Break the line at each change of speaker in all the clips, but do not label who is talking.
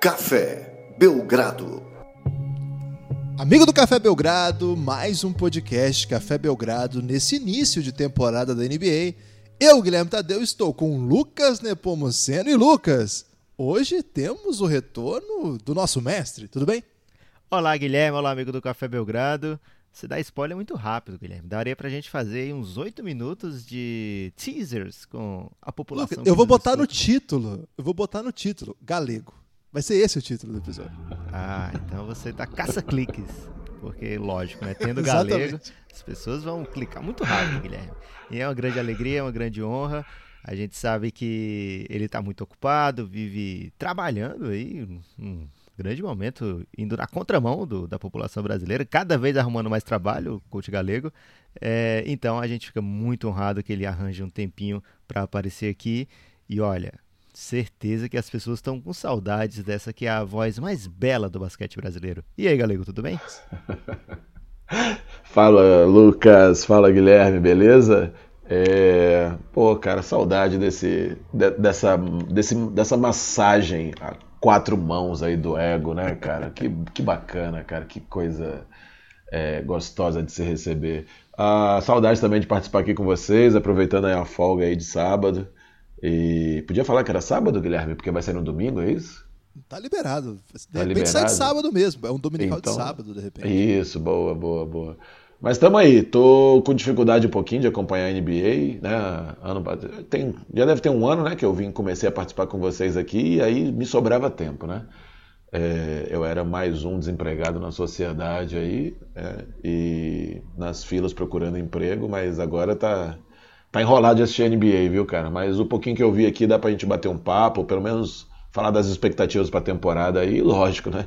Café Belgrado.
Amigo do Café Belgrado, mais um podcast Café Belgrado nesse início de temporada da NBA. Eu, Guilherme Tadeu, estou com Lucas Nepomuceno e Lucas. Hoje temos o retorno do nosso mestre, tudo bem?
Olá, Guilherme. Olá, amigo do Café Belgrado. Você dá spoiler muito rápido, Guilherme. Daria pra gente fazer uns oito minutos de teasers com a população.
Lucas, eu vou botar no título. Eu vou botar no título. Galego. Vai ser esse o título do episódio.
Ah, então você tá caça-cliques. Porque, lógico, né? Tendo galego, as pessoas vão clicar muito rápido, Guilherme. E é uma grande alegria, é uma grande honra. A gente sabe que ele está muito ocupado, vive trabalhando aí, um grande momento, indo na contramão do, da população brasileira, cada vez arrumando mais trabalho, o coach galego. É, então a gente fica muito honrado que ele arranje um tempinho para aparecer aqui. E olha, certeza que as pessoas estão com saudades dessa que é a voz mais bela do basquete brasileiro. E aí, galego, tudo bem?
fala, Lucas. Fala, Guilherme, beleza? É, pô, cara, saudade desse, de, dessa, desse, dessa massagem a quatro mãos aí do ego, né, cara? Que, que bacana, cara, que coisa é, gostosa de se receber. Ah, saudade também de participar aqui com vocês, aproveitando a folga aí de sábado. E podia falar que era sábado, Guilherme, porque vai ser no domingo, é isso?
Tá liberado. De tá repente liberado. sai de sábado mesmo, é um dominical então, de sábado, de repente.
Isso, boa, boa, boa. Mas estamos aí, tô com dificuldade um pouquinho de acompanhar a NBA, né? Ano, tem, já deve ter um ano, né, que eu vim comecei a participar com vocês aqui e aí me sobrava tempo, né? É, eu era mais um desempregado na sociedade aí é, e nas filas procurando emprego, mas agora tá tá enrolado de assistir NBA, viu, cara? Mas o pouquinho que eu vi aqui dá pra gente bater um papo, pelo menos falar das expectativas para a temporada aí, lógico, né?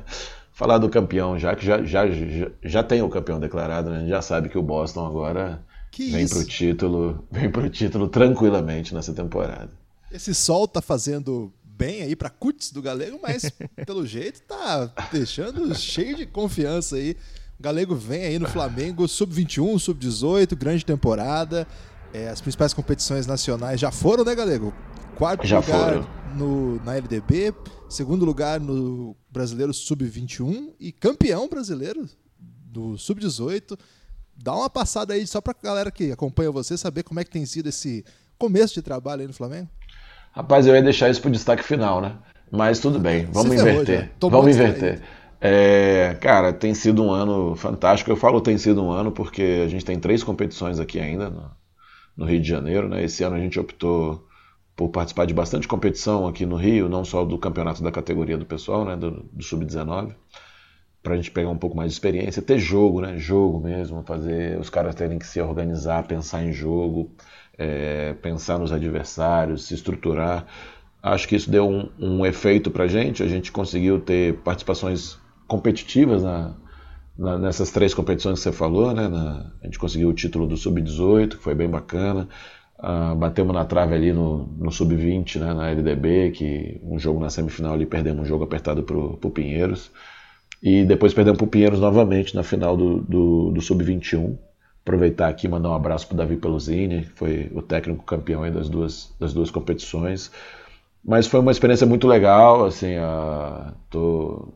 falar do campeão, já que já, já, já, já tem o campeão declarado, né? A gente já sabe que o Boston agora que vem isso? pro título, vem pro título tranquilamente nessa temporada.
Esse sol tá fazendo bem aí para cuts do Galego, mas pelo jeito tá deixando cheio de confiança aí. O Galego vem aí no Flamengo, sub-21, sub-18, grande temporada. É, as principais competições nacionais já foram, né, Galego? Quarto já lugar foram. No, na LDB, segundo lugar no Brasileiro Sub-21 e campeão brasileiro do Sub-18. Dá uma passada aí só para a galera que acompanha você saber como é que tem sido esse começo de trabalho aí no Flamengo.
Rapaz, eu ia deixar isso para o destaque final, né? Mas tudo bem, vamos inverter. Vamos inverter. É, cara, tem sido um ano fantástico. Eu falo tem sido um ano porque a gente tem três competições aqui ainda no, Rio de Janeiro. Né? Esse ano a gente optou por participar de bastante competição aqui no Rio, não só do campeonato da categoria do pessoal, né, do, do sub-19, para a gente pegar um pouco mais de experiência, ter jogo, né, jogo mesmo, fazer os caras terem que se organizar, pensar em jogo, é, pensar nos adversários, se estruturar. Acho que isso deu um, um efeito para a gente, a gente conseguiu ter participações competitivas na, na, nessas três competições que você falou, né, na, a gente conseguiu o título do sub-18, que foi bem bacana, Uh, batemos na trave ali no, no sub-20, né, na LDB, que um jogo na semifinal ali perdemos um jogo apertado para o Pinheiros. E depois perdemos o Pinheiros novamente na final do, do, do sub-21. Aproveitar aqui e mandar um abraço para o Davi Pelosini, que foi o técnico campeão das, duas, das duas competições. Mas foi uma experiência muito legal, assim, uh, tô,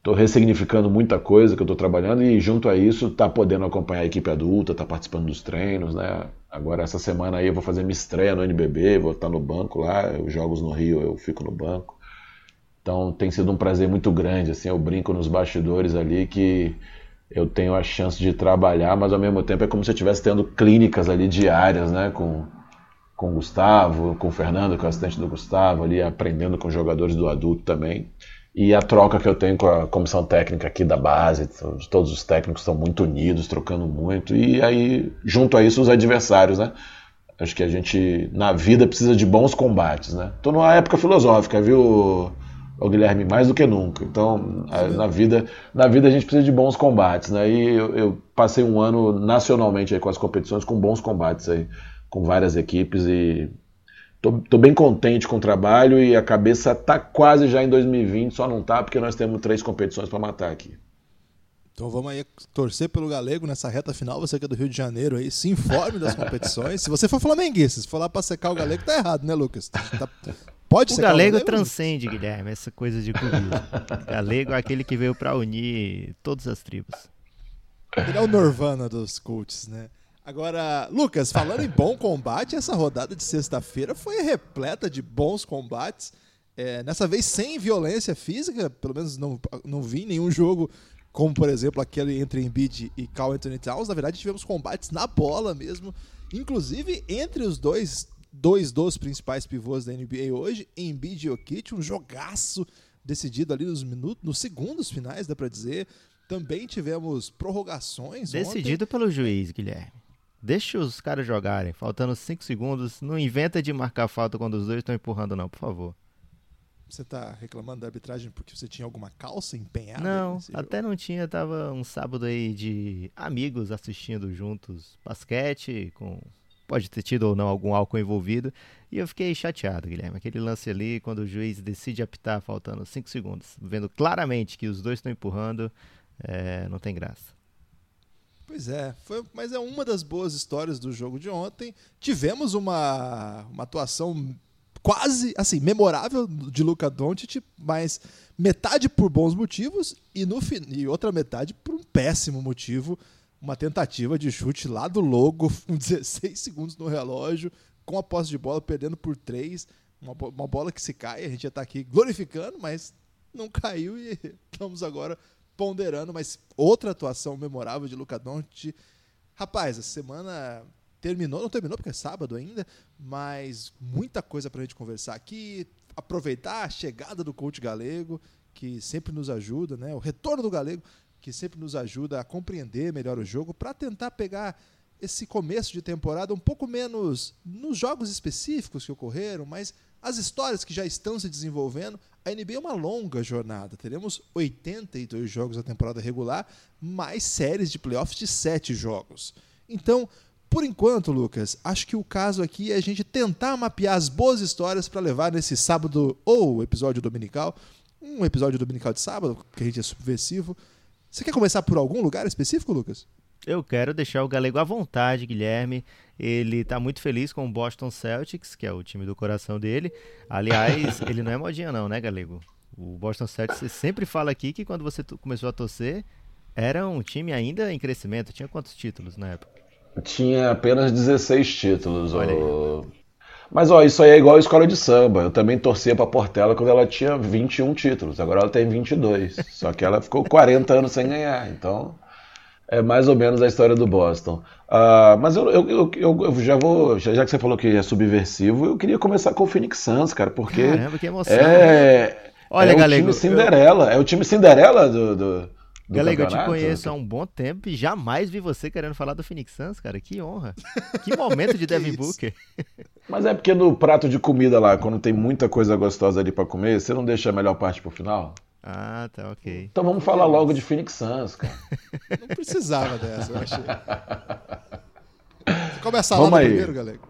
Estou ressignificando muita coisa que eu estou trabalhando e junto a isso tá podendo acompanhar a equipe adulta, tá participando dos treinos, né? Agora essa semana aí eu vou fazer minha estreia no NBB, vou estar no banco lá, os jogos no Rio eu fico no banco. Então tem sido um prazer muito grande, assim, eu brinco nos bastidores ali que eu tenho a chance de trabalhar, mas ao mesmo tempo é como se eu estivesse tendo clínicas ali diárias, né, com com o Gustavo, com o Fernando, que é o assistente do Gustavo, ali aprendendo com jogadores do adulto também e a troca que eu tenho com a comissão técnica aqui da base, todos os técnicos estão muito unidos, trocando muito, e aí, junto a isso, os adversários, né? Acho que a gente, na vida, precisa de bons combates, né? Tô numa época filosófica, viu, o Guilherme, mais do que nunca. Então, na vida, na vida a gente precisa de bons combates, né? E eu, eu passei um ano nacionalmente aí com as competições, com bons combates aí, com várias equipes e Tô, tô, bem contente com o trabalho e a cabeça tá quase já em 2020, só não tá porque nós temos três competições para matar aqui.
Então vamos aí torcer pelo Galego nessa reta final. Você que é do Rio de Janeiro aí, se informe das competições. se você for flamenguista, se for lá para secar o Galego, tá errado, né, Lucas? Tá, Pode
o
ser
galego, galego transcende, Guilherme, essa coisa de clubismo. galego é aquele que veio para unir todas as tribos.
Ele é o Nirvana dos cults, né? Agora, Lucas, falando em bom combate, essa rodada de sexta-feira foi repleta de bons combates. É, nessa vez sem violência física, pelo menos não, não vi nenhum jogo como, por exemplo, aquele entre Embiid e Carl Anthony Towns. Na verdade, tivemos combates na bola mesmo, inclusive entre os dois, dois dos principais pivôs da NBA hoje, Embiid e Jokic, um jogaço decidido ali nos minutos, nos segundos finais, dá para dizer. Também tivemos prorrogações.
Decidido
ontem.
pelo juiz, Guilherme. Deixa os caras jogarem, faltando 5 segundos. Não inventa de marcar falta quando os dois estão empurrando, não, por favor.
Você tá reclamando da arbitragem porque você tinha alguma calça empenhada?
Não, até jogo? não tinha. Tava um sábado aí de amigos assistindo juntos basquete, com pode ter tido ou não algum álcool envolvido. E eu fiquei chateado, Guilherme. Aquele lance ali, quando o juiz decide apitar faltando 5 segundos, vendo claramente que os dois estão empurrando, é, não tem graça.
Pois é, foi, mas é uma das boas histórias do jogo de ontem. Tivemos uma, uma atuação quase assim memorável de Luca Doncic, mas metade por bons motivos e no e outra metade por um péssimo motivo, uma tentativa de chute lá do logo com 16 segundos no relógio, com a posse de bola perdendo por 3, uma, uma bola que se cai, a gente já está aqui glorificando, mas não caiu e estamos agora ponderando, mas outra atuação memorável de Luca Doncic. Rapaz, a semana terminou, não terminou porque é sábado ainda, mas muita coisa para a gente conversar aqui, aproveitar a chegada do coach galego, que sempre nos ajuda, né? O retorno do galego, que sempre nos ajuda a compreender melhor o jogo, para tentar pegar esse começo de temporada um pouco menos nos jogos específicos que ocorreram, mas as histórias que já estão se desenvolvendo, a NBA é uma longa jornada. Teremos 82 jogos na temporada regular, mais séries de playoffs de 7 jogos. Então, por enquanto, Lucas, acho que o caso aqui é a gente tentar mapear as boas histórias para levar nesse sábado ou episódio dominical, um episódio dominical de sábado, que a gente é subversivo. Você quer começar por algum lugar específico, Lucas?
Eu quero deixar o Galego à vontade, Guilherme. Ele está muito feliz com o Boston Celtics, que é o time do coração dele. Aliás, ele não é modinha não, né, Galego? O Boston Celtics, você sempre fala aqui que quando você começou a torcer, era um time ainda em crescimento. Tinha quantos títulos na época?
Tinha apenas 16 títulos. Ó. Mas ó, isso aí é igual a escola de samba. Eu também torcia pra Portela quando ela tinha 21 títulos. Agora ela tem 22. Só que ela ficou 40 anos sem ganhar. Então é mais ou menos a história do Boston. Uh, mas eu, eu, eu, eu, já vou, já, que você falou que é subversivo, eu queria começar com o Phoenix Suns, cara, porque
Caramba, que emoção,
é, Olha, é Galego, o time Cinderela, é o time Cinderela do, do, do
Galego, eu te conheço há um bom tempo e jamais vi você querendo falar do Phoenix Suns, cara, que honra. Que momento de Devin Booker.
Mas é porque no prato de comida lá, quando tem muita coisa gostosa ali para comer, você não deixa a melhor parte pro final?
Ah, tá, ok.
Então vamos falar logo de Phoenix Suns, cara.
Não precisava dessa, eu achei. Você come a salada primeiro, galera?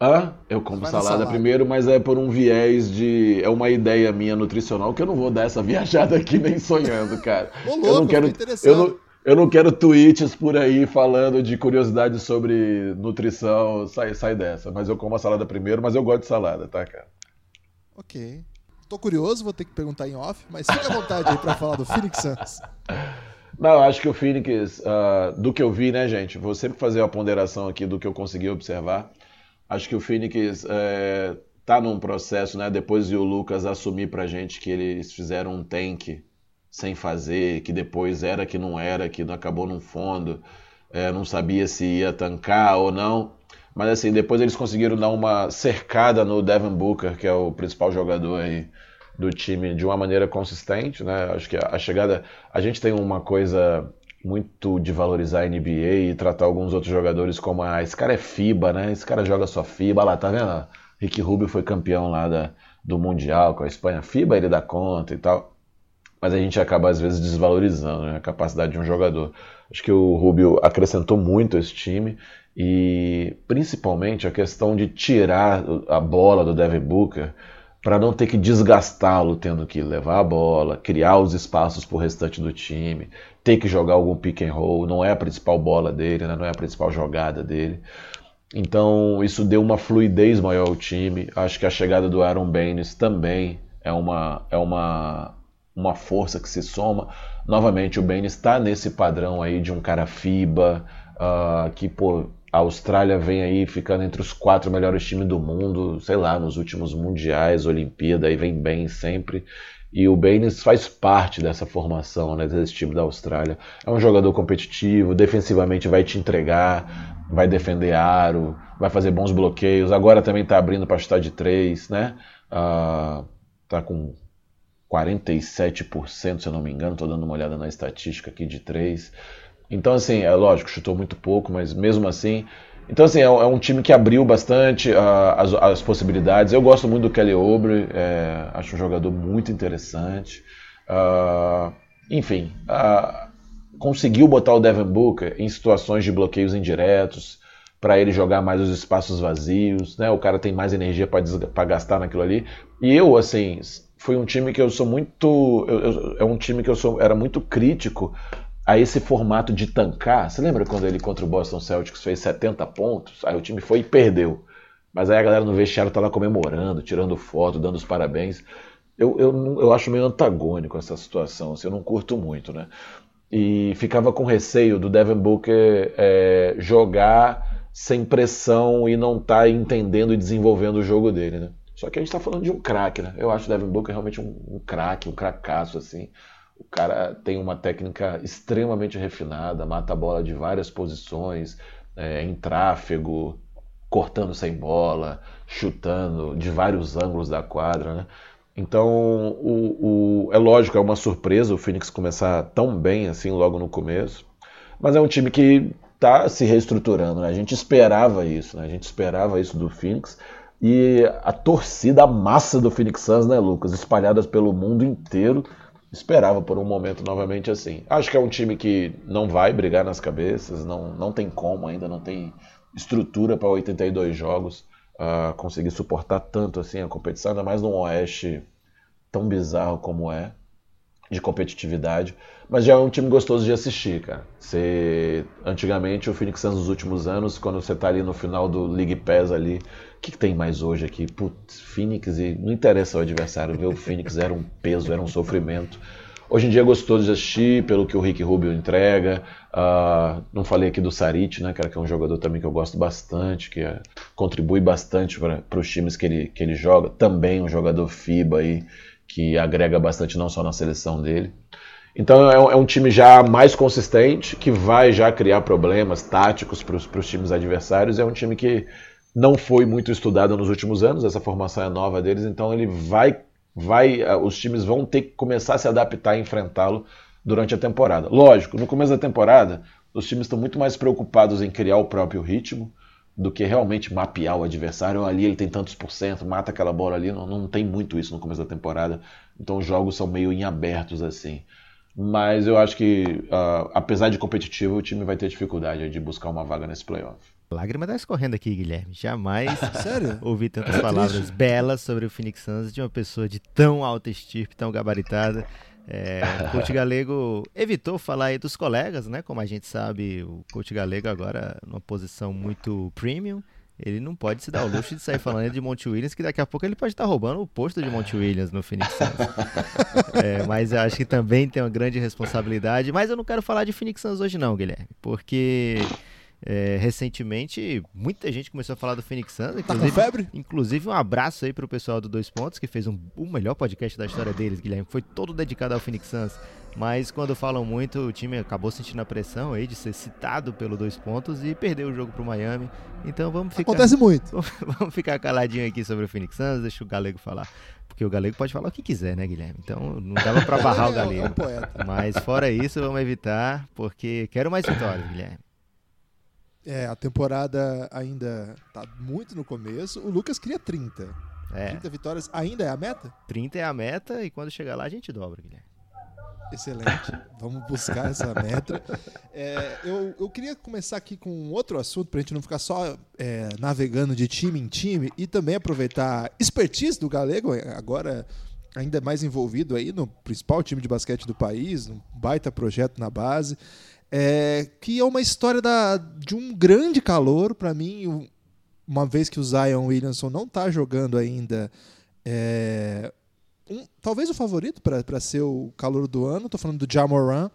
Hã? Eu como salada, salada, primeiro, mas é por um viés de. É uma ideia minha nutricional que eu não vou dar essa viajada aqui nem sonhando, cara.
Ô, louco, eu não quero.
Eu não, eu não quero tweets por aí falando de curiosidades sobre nutrição. Sai, sai dessa. Mas eu como a salada primeiro, mas eu gosto de salada, tá, cara?
Ok. Tô curioso, vou ter que perguntar em off, mas fica à vontade aí para falar do Phoenix Suns.
Não, acho que o Phoenix, uh, do que eu vi, né, gente? Vou sempre fazer uma ponderação aqui do que eu consegui observar. Acho que o Phoenix é, tá num processo, né? Depois de o Lucas assumir pra gente que eles fizeram um tank sem fazer, que depois era que não era, que não acabou no fundo, é, não sabia se ia tancar ou não. Mas assim, depois eles conseguiram dar uma cercada no Devin Booker, que é o principal jogador aí do time, de uma maneira consistente, né? Acho que a chegada. A gente tem uma coisa muito de valorizar a NBA e tratar alguns outros jogadores como ah, esse cara é FIBA, né? Esse cara joga só FIBA, lá, tá vendo? Rick Rubio foi campeão lá da, do Mundial com a Espanha. FIBA ele dá conta e tal. Mas a gente acaba às vezes desvalorizando né, a capacidade de um jogador. Acho que o Rubio acrescentou muito esse time e principalmente a questão de tirar a bola do Devin Booker para não ter que desgastá-lo tendo que levar a bola, criar os espaços para o restante do time, ter que jogar algum pick and roll, não é a principal bola dele, né? não é a principal jogada dele. Então isso deu uma fluidez maior ao time. Acho que a chegada do Aaron Baines também é uma, é uma, uma força que se soma. Novamente, o Baines está nesse padrão aí de um cara FIBA, uh, que pô, a Austrália vem aí ficando entre os quatro melhores times do mundo, sei lá, nos últimos mundiais, Olimpíada, aí vem bem sempre. E o Baines faz parte dessa formação, né, desse time da Austrália. É um jogador competitivo, defensivamente vai te entregar, vai defender aro, vai fazer bons bloqueios. Agora também está abrindo para chutar de três, né? Uh, tá com 47%, se eu não me engano, estou dando uma olhada na estatística aqui de três. Então, assim, é lógico, chutou muito pouco, mas mesmo assim. Então, assim, é, é um time que abriu bastante uh, as, as, possibilidades. Eu gosto muito do Kelly Oubre, é, acho um jogador muito interessante. Uh, enfim, uh, conseguiu botar o Devin Booker em situações de bloqueios indiretos, para ele jogar mais os espaços vazios, né? O cara tem mais energia para gastar naquilo ali. E eu, assim, foi um time que eu sou muito. Eu, eu, é um time que eu sou, era muito crítico a esse formato de tancar. Você lembra quando ele contra o Boston Celtics fez 70 pontos? Aí o time foi e perdeu. Mas aí a galera no vestiário tá lá comemorando, tirando foto, dando os parabéns. Eu, eu, eu acho meio antagônico essa situação, assim, eu não curto muito, né? E ficava com receio do Devin Booker é, jogar sem pressão e não estar tá entendendo e desenvolvendo o jogo dele, né? Só que a gente está falando de um craque, né? Eu acho o Devin Booker realmente um, um craque, um cracaço, assim. O cara tem uma técnica extremamente refinada, mata a bola de várias posições, é, em tráfego, cortando sem bola, chutando de vários ângulos da quadra, né? Então, o, o, é lógico, é uma surpresa o Phoenix começar tão bem assim logo no começo, mas é um time que está se reestruturando, né? A gente esperava isso, né? A gente esperava isso do Phoenix e a torcida, a massa do Phoenix Suns, né, Lucas, espalhadas pelo mundo inteiro, esperava por um momento novamente assim. Acho que é um time que não vai brigar nas cabeças, não, não tem como ainda, não tem estrutura para 82 jogos uh, conseguir suportar tanto assim a competição, ainda mais num Oeste tão bizarro como é de competitividade, mas já é um time gostoso de assistir, cara. Você, antigamente o Phoenix Suns nos últimos anos, quando você tá ali no final do League Pass ali, o que, que tem mais hoje aqui? Putz, Phoenix e não interessa o adversário, ver o Phoenix era um peso, era um sofrimento. Hoje em dia é gostoso de assistir pelo que o Rick Rubio entrega. Uh, não falei aqui do Sarit, né, cara, que é um jogador também que eu gosto bastante, que uh, contribui bastante para os times que ele, que ele joga. Também um jogador FIBA aí que agrega bastante não só na seleção dele. Então é, é um time já mais consistente, que vai já criar problemas táticos para os times adversários. É um time que não foi muito estudado nos últimos anos, essa formação é nova deles, então ele vai, vai, eh, os times vão ter que começar a se adaptar e enfrentá-lo durante a temporada. Lógico, no começo da temporada, os times estão muito mais preocupados em criar o próprio ritmo do que realmente mapear o adversário. Ali ele tem tantos por cento, mata aquela bola ali. Não, não tem muito isso no começo da temporada. Então os jogos são meio em abertos assim. Mas eu acho que, uh, apesar de competitivo, o time vai ter dificuldade de buscar uma vaga nesse playoff.
Lágrima tá escorrendo aqui, Guilherme. Jamais
Sério?
ouvi tantas é palavras belas sobre o Phoenix Suns de uma pessoa de tão alta estirpe, tão gabaritada. É, o coach Galego evitou falar aí dos colegas, né? Como a gente sabe, o coach Galego agora numa posição muito premium. Ele não pode se dar o luxo de sair falando de Monte Williams, que daqui a pouco ele pode estar roubando o posto de Monte Williams no Phoenix Suns. É, mas eu acho que também tem uma grande responsabilidade. Mas eu não quero falar de Phoenix Suns hoje não, Guilherme, porque é, recentemente, muita gente começou a falar do Phoenix Suns.
Tá com febre?
Inclusive, um abraço aí pro pessoal do Dois Pontos, que fez um, o melhor podcast da história deles, Guilherme. Foi todo dedicado ao Phoenix Suns. Mas quando falam muito, o time acabou sentindo a pressão aí de ser citado pelo Dois Pontos e perdeu o jogo pro Miami. Então vamos ficar...
Acontece muito.
vamos ficar caladinho aqui sobre o Phoenix Suns, deixa o Galego falar. Porque o Galego pode falar o que quiser, né, Guilherme? Então não dava pra barrar o Galego.
É
Mas fora isso, vamos evitar, porque quero mais vitórias, Guilherme.
É, a temporada ainda tá muito no começo. O Lucas queria 30. É. 30 vitórias ainda é a meta?
30 é a meta e quando chegar lá a gente dobra, Guilherme.
Excelente. Vamos buscar essa meta. É, eu, eu queria começar aqui com outro assunto para a gente não ficar só é, navegando de time em time e também aproveitar a expertise do Galego, agora ainda mais envolvido aí no principal time de basquete do país, um baita projeto na base é, que é uma história da, de um grande calor para mim, uma vez que o Zion Williamson não está jogando ainda, é, um, talvez o favorito para ser o calor do ano, estou falando do Jamoran.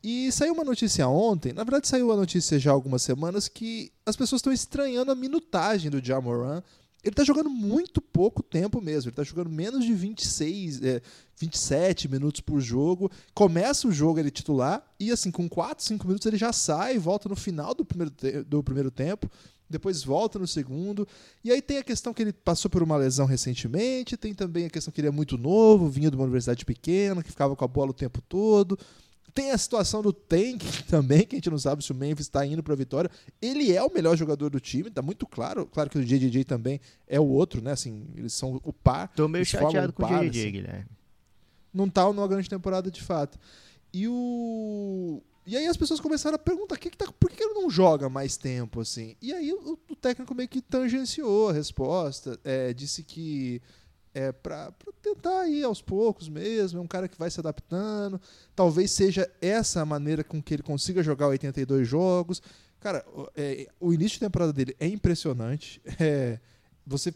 E saiu uma notícia ontem, na verdade saiu a notícia já há algumas semanas, que as pessoas estão estranhando a minutagem do Jamoran. Ele está jogando muito pouco tempo mesmo, ele está jogando menos de 26, é, 27 minutos por jogo. Começa o jogo ele titular e assim, com 4, 5 minutos ele já sai, volta no final do primeiro, do primeiro tempo depois volta no segundo. E aí tem a questão que ele passou por uma lesão recentemente, tem também a questão que ele é muito novo, vinha de uma universidade pequena, que ficava com a bola o tempo todo. Tem a situação do Tank também, que a gente não sabe se o Memphis está indo para a vitória. Ele é o melhor jogador do time, tá muito claro. Claro que o JJJ também é o outro, né? Assim, eles são o par.
Tô meio chateado com par, o JJ, assim. Guilherme.
Não tá numa grande temporada de fato. E o e aí as pessoas começaram a perguntar que que tá, por que, ele não joga mais tempo assim. E aí o, o técnico meio que tangenciou a resposta, é, disse que é para tentar ir aos poucos mesmo, é um cara que vai se adaptando. Talvez seja essa a maneira com que ele consiga jogar 82 jogos. Cara, é, o início de temporada dele é impressionante. É, você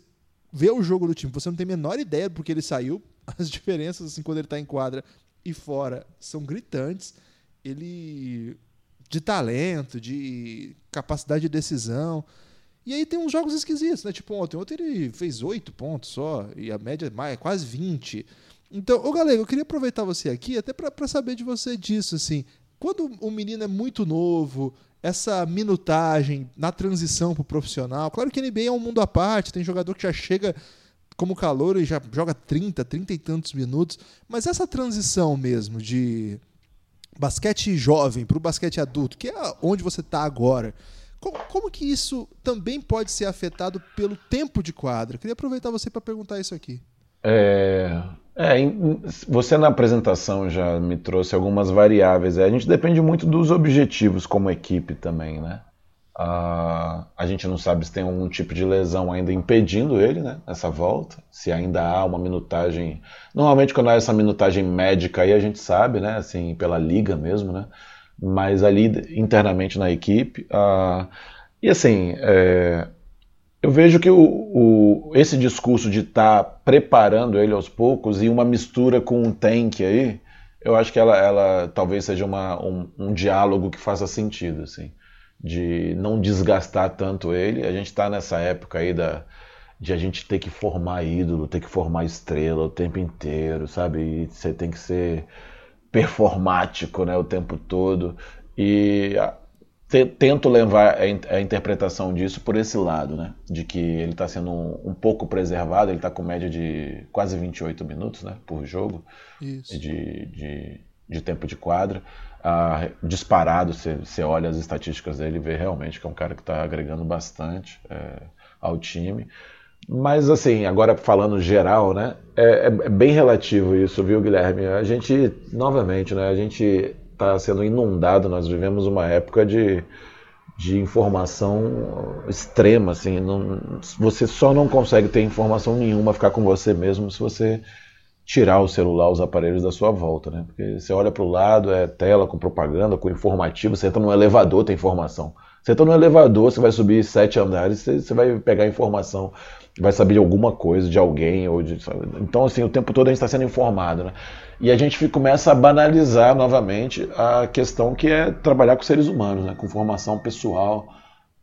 vê o jogo do time, você não tem a menor ideia do porque ele saiu. As diferenças assim quando ele está em quadra e fora são gritantes ele de talento, de capacidade de decisão. E aí tem uns jogos esquisitos, né? Tipo ontem, ontem ele fez oito pontos só, e a média é quase 20. Então, ô Galego, eu queria aproveitar você aqui até para saber de você disso, assim. Quando o menino é muito novo, essa minutagem na transição pro profissional, claro que NBA é um mundo à parte, tem jogador que já chega como calor e já joga 30, 30 e tantos minutos, mas essa transição mesmo de basquete jovem para o basquete adulto, que é onde você está agora, como, que isso também pode ser afetado pelo tempo de quadra? Queria aproveitar você para perguntar isso aqui.
É, é, você na apresentação já me trouxe algumas variáveis. É, a gente depende muito dos objetivos como equipe também, né? Uh, a gente não sabe se tem algum tipo de lesão ainda impedindo ele, né? Essa volta. Se ainda há uma minutagem. Normalmente, quando há essa minutagem médica aí, a gente sabe, né? Assim, pela liga mesmo, né? Mas ali internamente na equipe. Uh, e assim, é, eu vejo que o, o, esse discurso de estar tá preparando ele aos poucos e uma mistura com um tank aí, eu acho que ela, ela talvez seja uma, um, um diálogo que faça sentido, assim de não desgastar tanto ele. A gente está nessa época aí da, de a gente ter que formar ídolo, ter que formar estrela o tempo inteiro, sabe? E você tem que ser performático né, o tempo todo. E te, tento levar a, a, interpretação disso por esse lado, né? De que ele está sendo um, um, pouco preservado, ele está com média de quase 28 minutos né, por jogo de, de, de tempo de quadra ah, disparado, você olha as estatísticas dele e vê realmente que é um cara que está agregando bastante é, ao time. Mas assim, agora falando geral, né, é, é, bem relativo isso, viu, Guilherme? A gente, novamente, né, a gente está sendo inundado, nós vivemos uma época de, de informação extrema, assim, não, você só não consegue ter informação nenhuma, ficar com você mesmo se você tirar o celular, os aparelhos da sua volta, né? Porque você olha para o lado, é tela com propaganda, com informativo, você entra no elevador, tem informação. Você entra no elevador, você vai subir sete andares, você, vai pegar informação, vai saber de alguma coisa, de alguém, ou de. Então, assim, o tempo todo a gente está sendo informado, né? E a gente começa a banalizar novamente a questão que é trabalhar com seres humanos, né? com formação pessoal.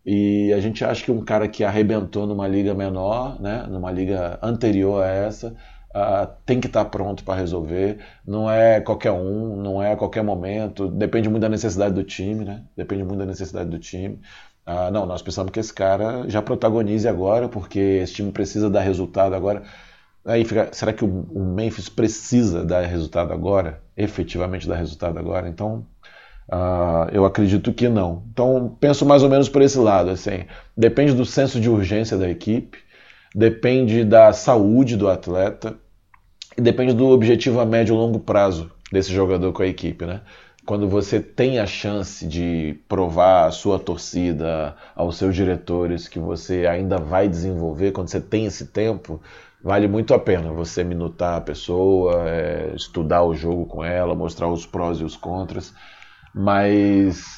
E a gente acha que um cara que arrebentou numa liga menor, né? numa liga anterior a essa, Uh, tem que estar tá pronto para resolver. Não é qualquer um, não é qualquer momento. Depende muito da necessidade do time, né? Depende muito da necessidade do time. Uh, não, nós precisamos que esse cara já protagonize agora, porque esse time precisa dar resultado agora. Aí fica, será que o, o Memphis precisa dar resultado agora? Efetivamente dar resultado agora? Então, uh, eu acredito que não. Então, penso mais ou menos por esse lado. Assim, depende do senso de urgência da equipe depende da saúde do atleta e depende do objetivo a médio e longo prazo desse jogador com a equipe, né? Quando você tem a chance de provar à sua torcida, aos seus diretores que você ainda vai desenvolver, quando você tem esse tempo, vale muito a pena você minutar a pessoa, é, estudar o jogo com ela, mostrar os prós e os contras. Mas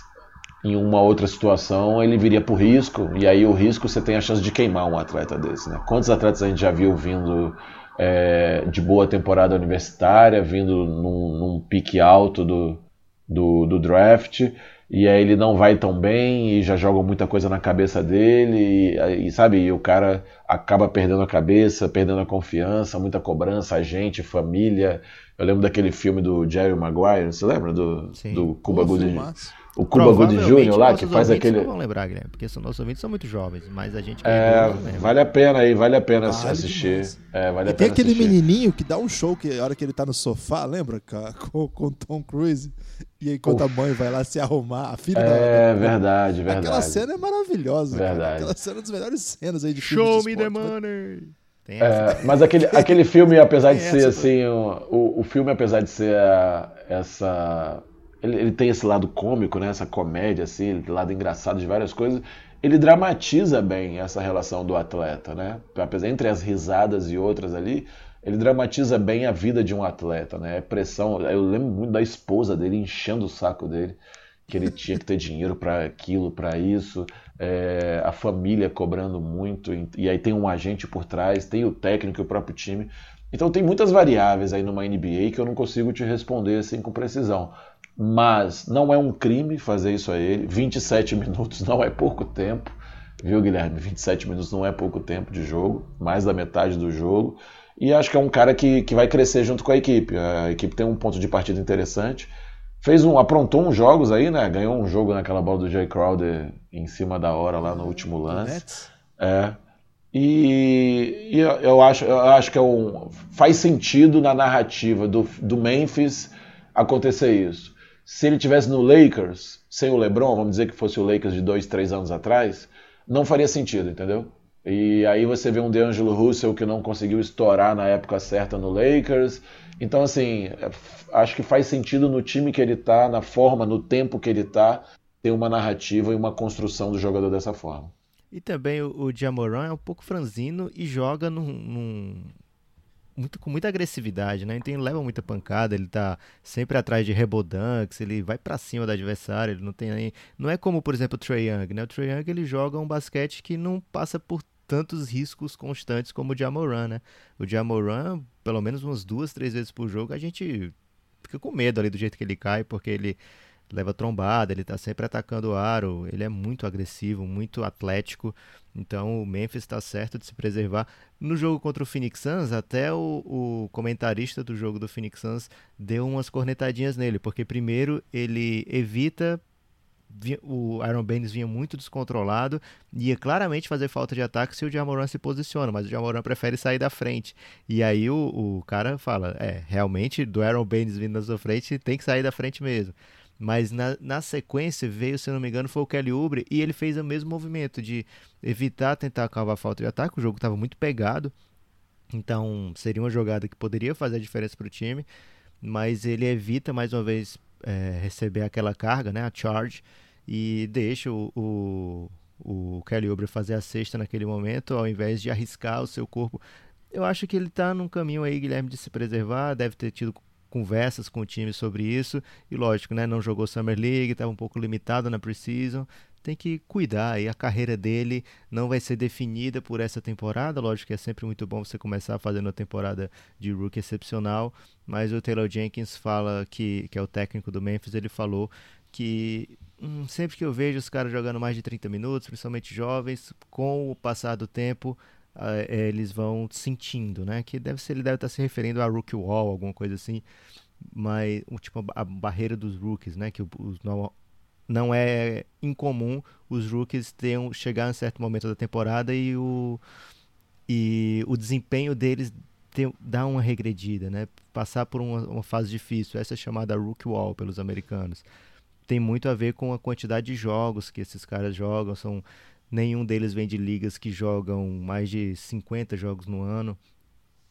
em uma outra situação ele viria por risco, e aí o risco você tem a chance de queimar um atleta desse. Né? Quantos atletas a gente já viu vindo é, de boa temporada universitária, vindo num, num pique alto do, do, do, draft, e aí ele não vai tão bem e já joga muita coisa na cabeça dele, e, e sabe, e o cara acaba perdendo a cabeça, perdendo a confiança, muita cobrança, a gente, família. Eu lembro daquele filme do Jerry Maguire, você lembra do, do Cuba Gooding? O Cuba Gooding Jr. lá, que faz aquele.
Não vão lembrar, Guilherme, porque os nossos ouvintes são muito jovens, mas a gente.
É, vale a pena aí, vale a pena vale assistir. É, vale
e tem aquele assistir. menininho que dá um show que a hora que ele tá no sofá, lembra? Com, com Tom Cruise. E aí, enquanto Uf. a mãe vai lá se arrumar, a filha
É, da... verdade, verdade.
Aquela cena é maravilhosa.
Verdade. Cara.
Aquela cena é uma das melhores cenas aí de
Show
me
the money!
É, mas aquele, aquele filme, apesar de ser assim, o, o filme, apesar de ser a, essa ele, ele, tem esse lado cômico, né? essa comédia, assim, lado engraçado de várias coisas. Ele dramatiza bem essa relação do atleta, né? Entre as risadas e outras ali, ele dramatiza bem a vida de um atleta, né? É pressão. Eu lembro muito da esposa dele enchendo o saco dele, que ele tinha que ter dinheiro para aquilo, para isso. É, a família cobrando muito e aí tem um agente por trás, tem o técnico e o próprio time. Então tem muitas variáveis aí numa NBA que eu não consigo te responder assim com precisão mas não é um crime fazer isso a ele. 27 minutos não é pouco tempo, viu, Guilherme? 27 minutos não é pouco tempo de jogo, mais da metade do jogo. E acho que é um cara que, que vai crescer junto com a equipe. A equipe tem um ponto de partida interessante. Fez um, aprontou uns jogos aí, né? Ganhou um jogo naquela bola do Jay Crowder em cima da hora lá no último lance. É. E, e eu, acho, eu acho que é um, faz sentido na narrativa do, do Memphis acontecer isso. Se ele tivesse no Lakers, sem o LeBron, vamos dizer que fosse o Lakers de dois, três anos atrás, não faria sentido, entendeu? E aí você vê um DeAngelo Russell que não conseguiu estourar na época certa no Lakers. Então, assim, é, acho que faz sentido no time que ele tá, na forma, no tempo que ele tá, ter uma narrativa e uma construção do jogador dessa forma.
E também o, o Jamoran é um pouco franzino e joga num, num, muito, com muita agressividade, né? Então ele leva muita pancada, ele tá sempre atrás de rebodanks, ele vai para cima do adversário, ele não tem nem... Não é como, por exemplo, o Trae Young, né? O Trae Young, ele joga um basquete que não passa por tantos riscos constantes como o Jamoran, né? O Jamoran, pelo menos umas duas, três vezes por jogo, a gente fica com medo ali do jeito que ele cai, porque ele leva trombada, ele está sempre atacando o aro, ele é muito agressivo, muito atlético, então o Memphis está certo de se preservar. No jogo contra o Phoenix Suns, até o, o, comentarista do jogo do Phoenix Suns deu umas cornetadinhas nele, porque primeiro ele evita o Aaron Baines vinha muito descontrolado, ia claramente fazer falta de ataque se o Jamoran se posiciona, mas o Jamoran prefere sair da frente. E aí o, o cara fala, é, realmente do Aaron Baines vindo na sua frente, tem que sair da frente mesmo. Mas na, na sequência veio, se não me engano, foi o Kelly Oubre e ele fez o mesmo movimento de evitar tentar cavar falta de ataque. O jogo estava muito pegado, então seria uma jogada que poderia fazer a diferença para o time, mas ele evita mais uma vez é, receber aquela carga, né, a charge, e deixa o, o, o Kelly Oubre fazer a cesta naquele momento, ao invés de arriscar o seu corpo. Eu acho que ele está num caminho aí, Guilherme, de se preservar, deve ter tido conversas com o time sobre isso. E lógico, né, não jogou Summer League, estava um pouco limitado na preseason. Tem que cuidar e a carreira dele não vai ser definida por essa temporada. Lógico que é sempre muito bom você começar fazendo uma temporada de rookie excepcional, mas o Taylor Jenkins fala que, que é o técnico do Memphis, ele falou que hum, sempre que eu vejo os caras jogando mais de 30 minutos, principalmente jovens, com o passar do tempo, eles vão sentindo, né? Que deve ser, ele deve estar se referindo a rookie wall, alguma coisa assim, mas tipo a barreira dos rookies, né? Que os, não, não é incomum os rookies tenham chegar em um certo momento da temporada e o e o desempenho deles ter, dar uma regredida, né? Passar por uma, uma, fase difícil. Essa é chamada rookie wall pelos americanos. Tem muito a ver com a quantidade de jogos que esses caras jogam. São Nenhum deles vem de ligas que jogam mais de 50 jogos no ano.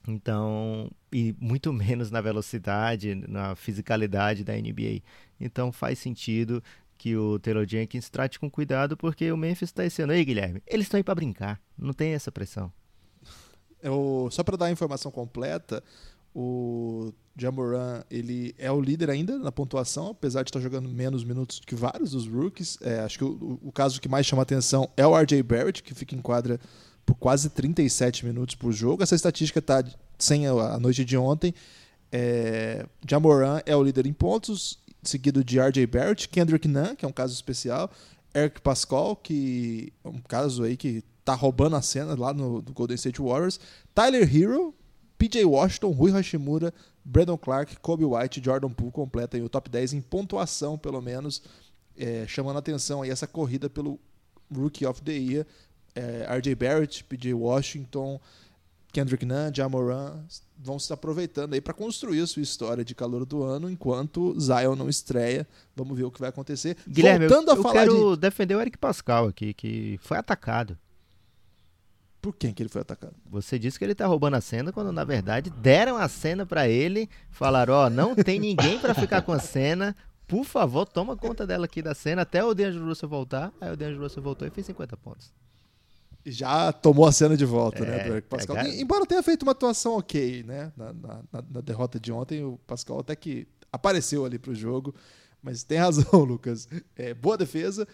Então, e muito menos na velocidade, na fisicalidade da NBA. Então faz sentido que o Taylor Jenkins trate com cuidado, porque o Memphis está esse ano aí, Guilherme. Eles estão aí para brincar, não tem essa pressão.
Eu, só para dar a informação completa, o Jamoran ele é o líder ainda na pontuação, apesar de estar jogando menos minutos que vários dos rookies. É, acho que o, o, caso que mais chama atenção é o RJ Barrett, que fica em quadra por quase 37 minutos por jogo. Essa estatística está sem a, noite de ontem. É, Jamoran é o líder em pontos, seguido de RJ Barrett, Kendrick Nunn, que é um caso especial, Eric Pascal, que é um caso aí que tá roubando a cena lá no, no Golden State Warriors, Tyler Hero, PJ Washington, Rui Hashimura, Brandon Clark, Kobe White e Jordan Poole completam o top 10 em pontuação, pelo menos, é, chamando atenção aí essa corrida pelo Rookie of the Year. É, RJ Barrett, PJ Washington, Kendrick Nunn, Jamoran vão se aproveitando aí para construir a sua história de calor do ano, enquanto Zion não estreia. Vamos ver o que vai acontecer.
Guilherme, Voltando eu, a falar quero de... defender o Eric Pascal aqui, que foi atacado.
Por quem que ele foi atacado?
Você disse que ele tá roubando a cena, quando na verdade deram a cena para ele, falaram, ó, oh, não tem ninguém para ficar com a cena, por favor, toma conta dela aqui da cena até o D'Angelo Russell voltar. Aí o D'Angelo Russell voltou e fez 50 pontos.
Já tomou a cena de volta, né, é, né, do Eric Pascal. É, Embora tenha feito uma atuação ok, né, na, na, na, derrota de ontem, o Pascal até que apareceu ali pro jogo, mas tem razão, Lucas. É, boa defesa.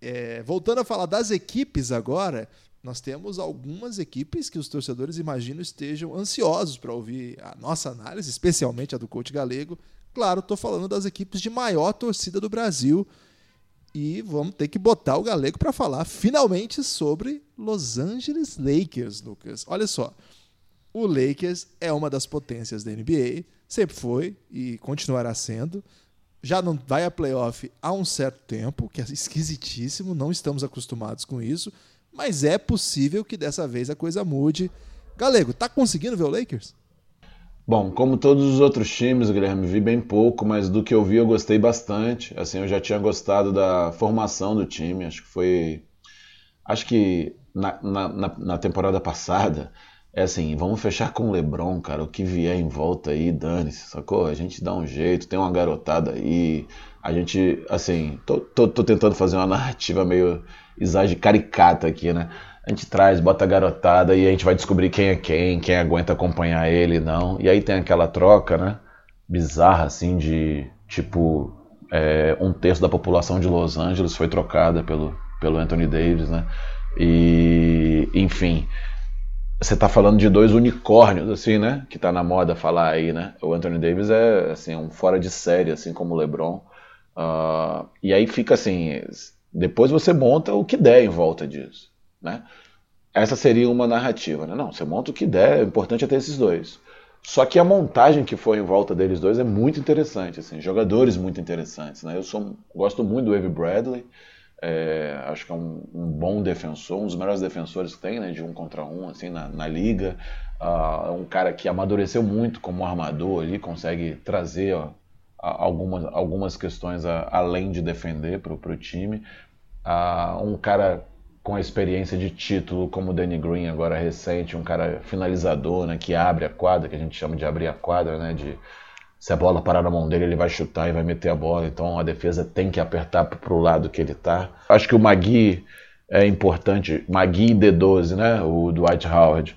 É, voltando a falar das equipes agora, nós temos algumas equipes que os torcedores imaginam estejam ansiosos para ouvir a nossa análise, especialmente a do coach galego. Claro, estou falando das equipes de maior torcida do Brasil. E vamos ter que botar o galego para falar finalmente sobre Los Angeles Lakers, Lucas. Olha só, o Lakers é uma das potências da NBA, sempre foi e continuará sendo. Já não vai a playoff há um certo tempo, que é esquisitíssimo, não estamos acostumados com isso. Mas é possível que dessa vez a coisa mude. Galego, tá conseguindo ver o Lakers?
Bom, como todos os outros times, Guilherme, vi bem pouco, mas do que eu vi eu gostei bastante. Assim, eu já tinha gostado da formação do time. Acho que foi. Acho que na, na, na temporada passada, é assim, vamos fechar com o Lebron, cara. O que vier em volta aí, dane-se, sacou? A gente dá um jeito, tem uma garotada aí. A gente, assim, tô, tô, tô tentando fazer uma narrativa meio exagero caricata aqui, né? A gente traz, bota a garotada e a gente vai descobrir quem é quem, quem aguenta acompanhar ele não. E aí tem aquela troca, né? Bizarra, assim, de tipo. É, um terço da população de Los Angeles foi trocada pelo, pelo Anthony Davis, né? E, enfim, você tá falando de dois unicórnios, assim, né? Que tá na moda falar aí, né? O Anthony Davis é, assim, um fora de série, assim como o LeBron. Uh, e aí fica assim, depois você monta o que der em volta disso. Né? Essa seria uma narrativa. Né? Não, você monta o que der, o importante é ter esses dois. Só que a montagem que foi em volta deles dois é muito interessante, assim, jogadores muito interessantes. Né? Eu sou, gosto muito do Avery Bradley, é, acho que é um, um, bom defensor, um dos melhores defensores que tem, né, de um contra um, assim, na, na liga. Uh, um cara que amadureceu muito como armador ali, consegue trazer ó, algumas, algumas questões a, além de defender para o time. Um cara com a experiência de título como o Danny Green, agora recente, um cara finalizador, né, que abre a quadra, que a gente chama de abrir a quadra, né, de se a bola parar na mão dele, ele vai chutar e vai meter a bola, então a defesa tem que apertar para o lado que ele está. Acho que o Magui é importante, Magui e D12, né, o Dwight Howard,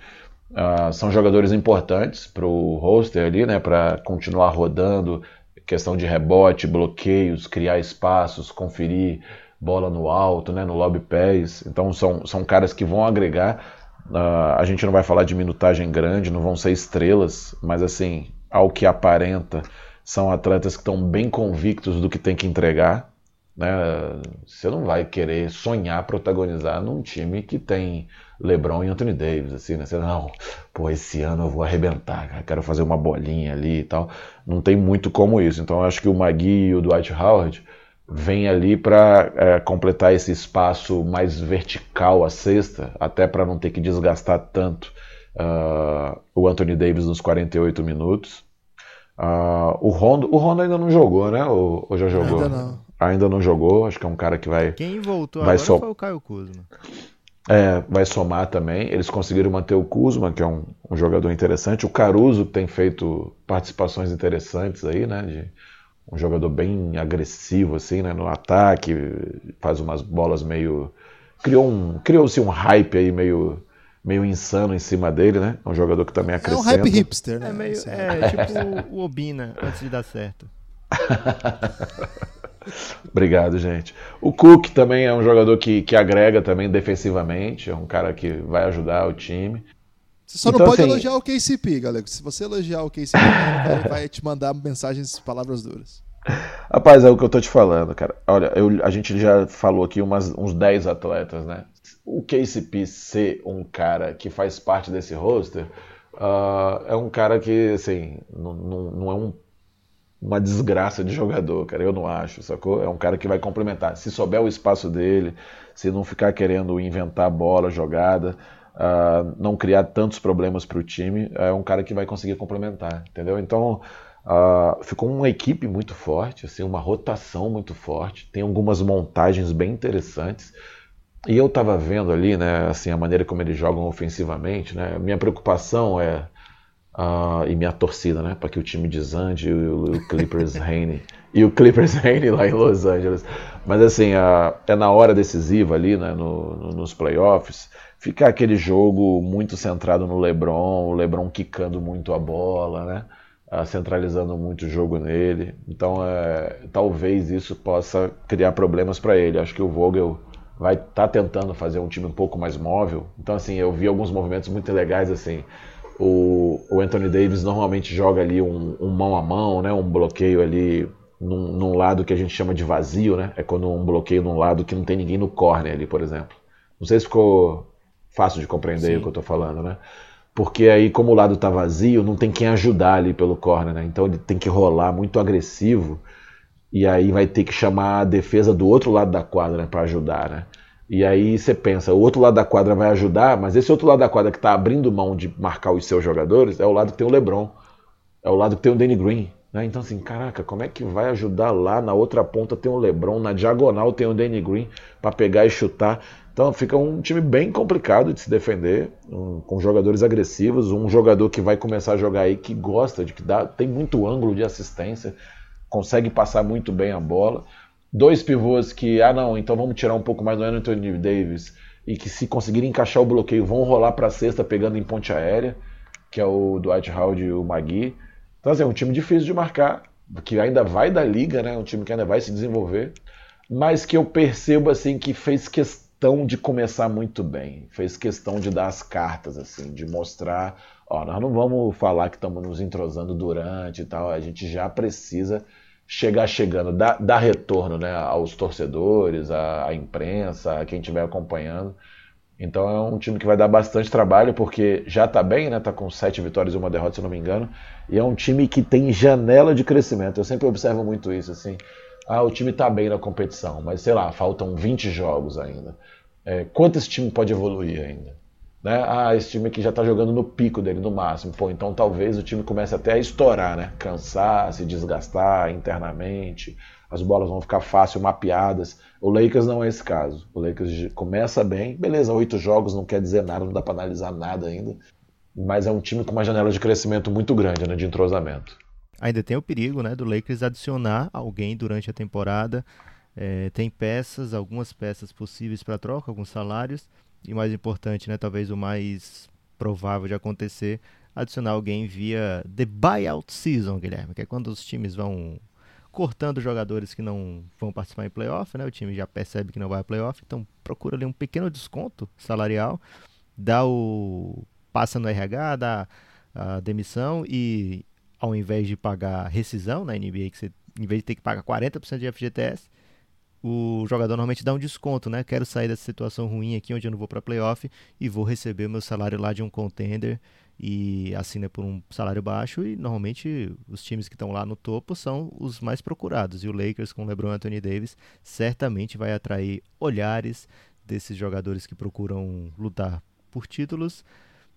uh, são jogadores importantes para o roster ali, né, para continuar rodando, questão de rebote, bloqueios, criar espaços, conferir bola no alto, né, no lob pés. Então são, são caras que vão agregar. Uh, a gente não vai falar de minutagem grande, não vão ser estrelas, mas assim, ao que aparenta, são atletas que estão bem convictos do que tem que entregar. Né? Você não vai querer sonhar protagonizar num time que tem LeBron e Anthony Davis, assim, né? Você, não, pô, esse ano eu vou arrebentar, cara, quero fazer uma bolinha ali e tal. Não tem muito como isso. Então eu acho que o Magui e o Dwight Howard vêm ali para é, completar esse espaço mais vertical à cesta, até para não ter que desgastar tanto uh, o Anthony Davis nos 48 minutos. Uh, o Rondo, o Rondo ainda não jogou, né? Ou, ou já jogou?
Ainda não.
Ainda não jogou, acho que é um cara que vai.
Quem voltou vai agora so... foi o Caio Kuzma.
É, vai somar também. Eles conseguiram manter o Kuzma, que é um, um, jogador interessante. O Caruso tem feito participações interessantes aí, né? De um jogador bem agressivo, assim, né? No ataque, faz umas bolas meio. Criou um, criou-se um hype aí meio meio insano em cima dele, né? É um jogador que também acrescenta.
É um hype hipster, né?
É, meio, é tipo o Obina antes de dar certo.
Obrigado, gente. O Cook também é um jogador que, que agrega também defensivamente, é um cara que vai ajudar o time.
Você só então, não pode assim, elogiar o KCP, galera. Se você elogiar o KCP, ele vai te mandar mensagens, palavras duras.
Rapaz, é o que eu tô te falando, cara. Olha, eu, a gente já falou aqui umas, uns 10 atletas, né? O KCP ser um cara que faz parte desse roster uh, é um cara que, assim, não, não, não é um uma desgraça de jogador, cara. Eu não acho, sacou? É um cara que vai complementar. Se souber o espaço dele, se não ficar querendo inventar bola, jogada, uh, não criar tantos problemas para o time, é um cara que vai conseguir complementar, entendeu? Então, uh, ficou uma equipe muito forte, assim, uma rotação muito forte. Tem algumas montagens bem interessantes. E eu estava vendo ali, né, assim, a maneira como eles jogam ofensivamente, né? Minha preocupação é Uh, e minha torcida, né? Para que o time desande e o, o Clippers reine. E o Clippers reine lá em Los Angeles. Mas assim, uh, é na hora decisiva ali, né? No, no, nos playoffs, ficar aquele jogo muito centrado no LeBron, o LeBron quicando muito a bola, né? Uh, centralizando muito o jogo nele. Então, é, talvez isso possa criar problemas para ele. Acho que o Vogel vai estar tá tentando fazer um time um pouco mais móvel. Então, assim, eu vi alguns movimentos muito legais, assim o, o Anthony Davis normalmente joga ali um, um, mão a mão, né, um bloqueio ali num, num, lado que a gente chama de vazio, né? É quando um bloqueio num lado que não tem ninguém no corner ali, por exemplo. Não sei se ficou fácil de compreender Sim. o que eu estou falando, né? Porque aí, como o lado está vazio, não tem quem ajudar ali pelo corner, né? Então ele tem que rolar muito agressivo e aí vai ter que chamar a defesa do outro lado da quadra né, para ajudar, né? E aí você pensa, o outro lado da quadra vai ajudar, mas esse outro lado da quadra que está abrindo mão de marcar os seus jogadores é o lado que tem o LeBron, é o lado que tem o Danny Green. Né? Então, assim, caraca, como é que vai ajudar lá? Na outra ponta tem o LeBron, na diagonal tem o Danny Green para pegar e chutar. Então fica um time bem complicado de se defender, um, com jogadores agressivos, um jogador que vai começar a jogar aí que gosta de que dá, tem muito ângulo de assistência, consegue passar muito bem a bola dois pivôs que, ah não, então vamos tirar um pouco mais do Anthony Davis e que se conseguirem encaixar o bloqueio vão rolar para a cesta pegando em ponte aérea, que é o Dwight Howard e o Magui. Então assim, é um time difícil de marcar, que ainda vai da liga, né? Um time que ainda vai se desenvolver, mas que eu percebo assim que fez questão de começar muito bem, fez questão de dar as cartas assim, de mostrar, ó, nós não vamos falar que estamos nos entrosando durante e tal, a gente já precisa chegar chegando, dar, dar retorno né, aos torcedores, à, à imprensa, a quem estiver acompanhando. Então é um time que vai dar bastante trabalho, porque já está bem, né? Está com sete vitórias e uma derrota, se não me engano. E é um time que tem janela de crescimento. Eu sempre observo muito isso, assim. Ah, o time está bem na competição, mas sei lá, faltam 20 jogos ainda. É, quanto esse time pode evoluir ainda? Né? Ah, esse time aqui já está jogando no pico dele, no máximo. Pô, então talvez o time comece até a estourar, né? Cansar, se desgastar internamente, as bolas vão ficar fácil mapeadas. O Lakers não é esse caso. O Lakers começa bem, beleza, oito jogos não quer dizer nada, não dá para analisar nada ainda. Mas é um time com uma janela de crescimento muito grande, né? De entrosamento.
Ainda tem o perigo, né? Do Lakers adicionar alguém durante a temporada. É, tem peças, algumas peças possíveis para troca, alguns salários e mais importante, né, talvez o mais provável de acontecer, adicionar alguém via the buyout season, Guilherme, que é quando os times vão cortando jogadores que não vão participar em playoff, né? O time já percebe que não vai a playoff, então procura ali um pequeno desconto salarial, dá o passa no RH, dá a demissão e ao invés de pagar rescisão na NBA, que você, em vez de ter que pagar 40% de FGTS, o jogador normalmente dá um desconto, né? Quero sair dessa situação ruim aqui onde eu não vou para playoff e vou receber meu salário lá de um contender e assina por um salário baixo e normalmente os times que estão lá no topo são os mais procurados e o Lakers com LeBron e Anthony Davis certamente vai atrair olhares desses jogadores que procuram lutar por títulos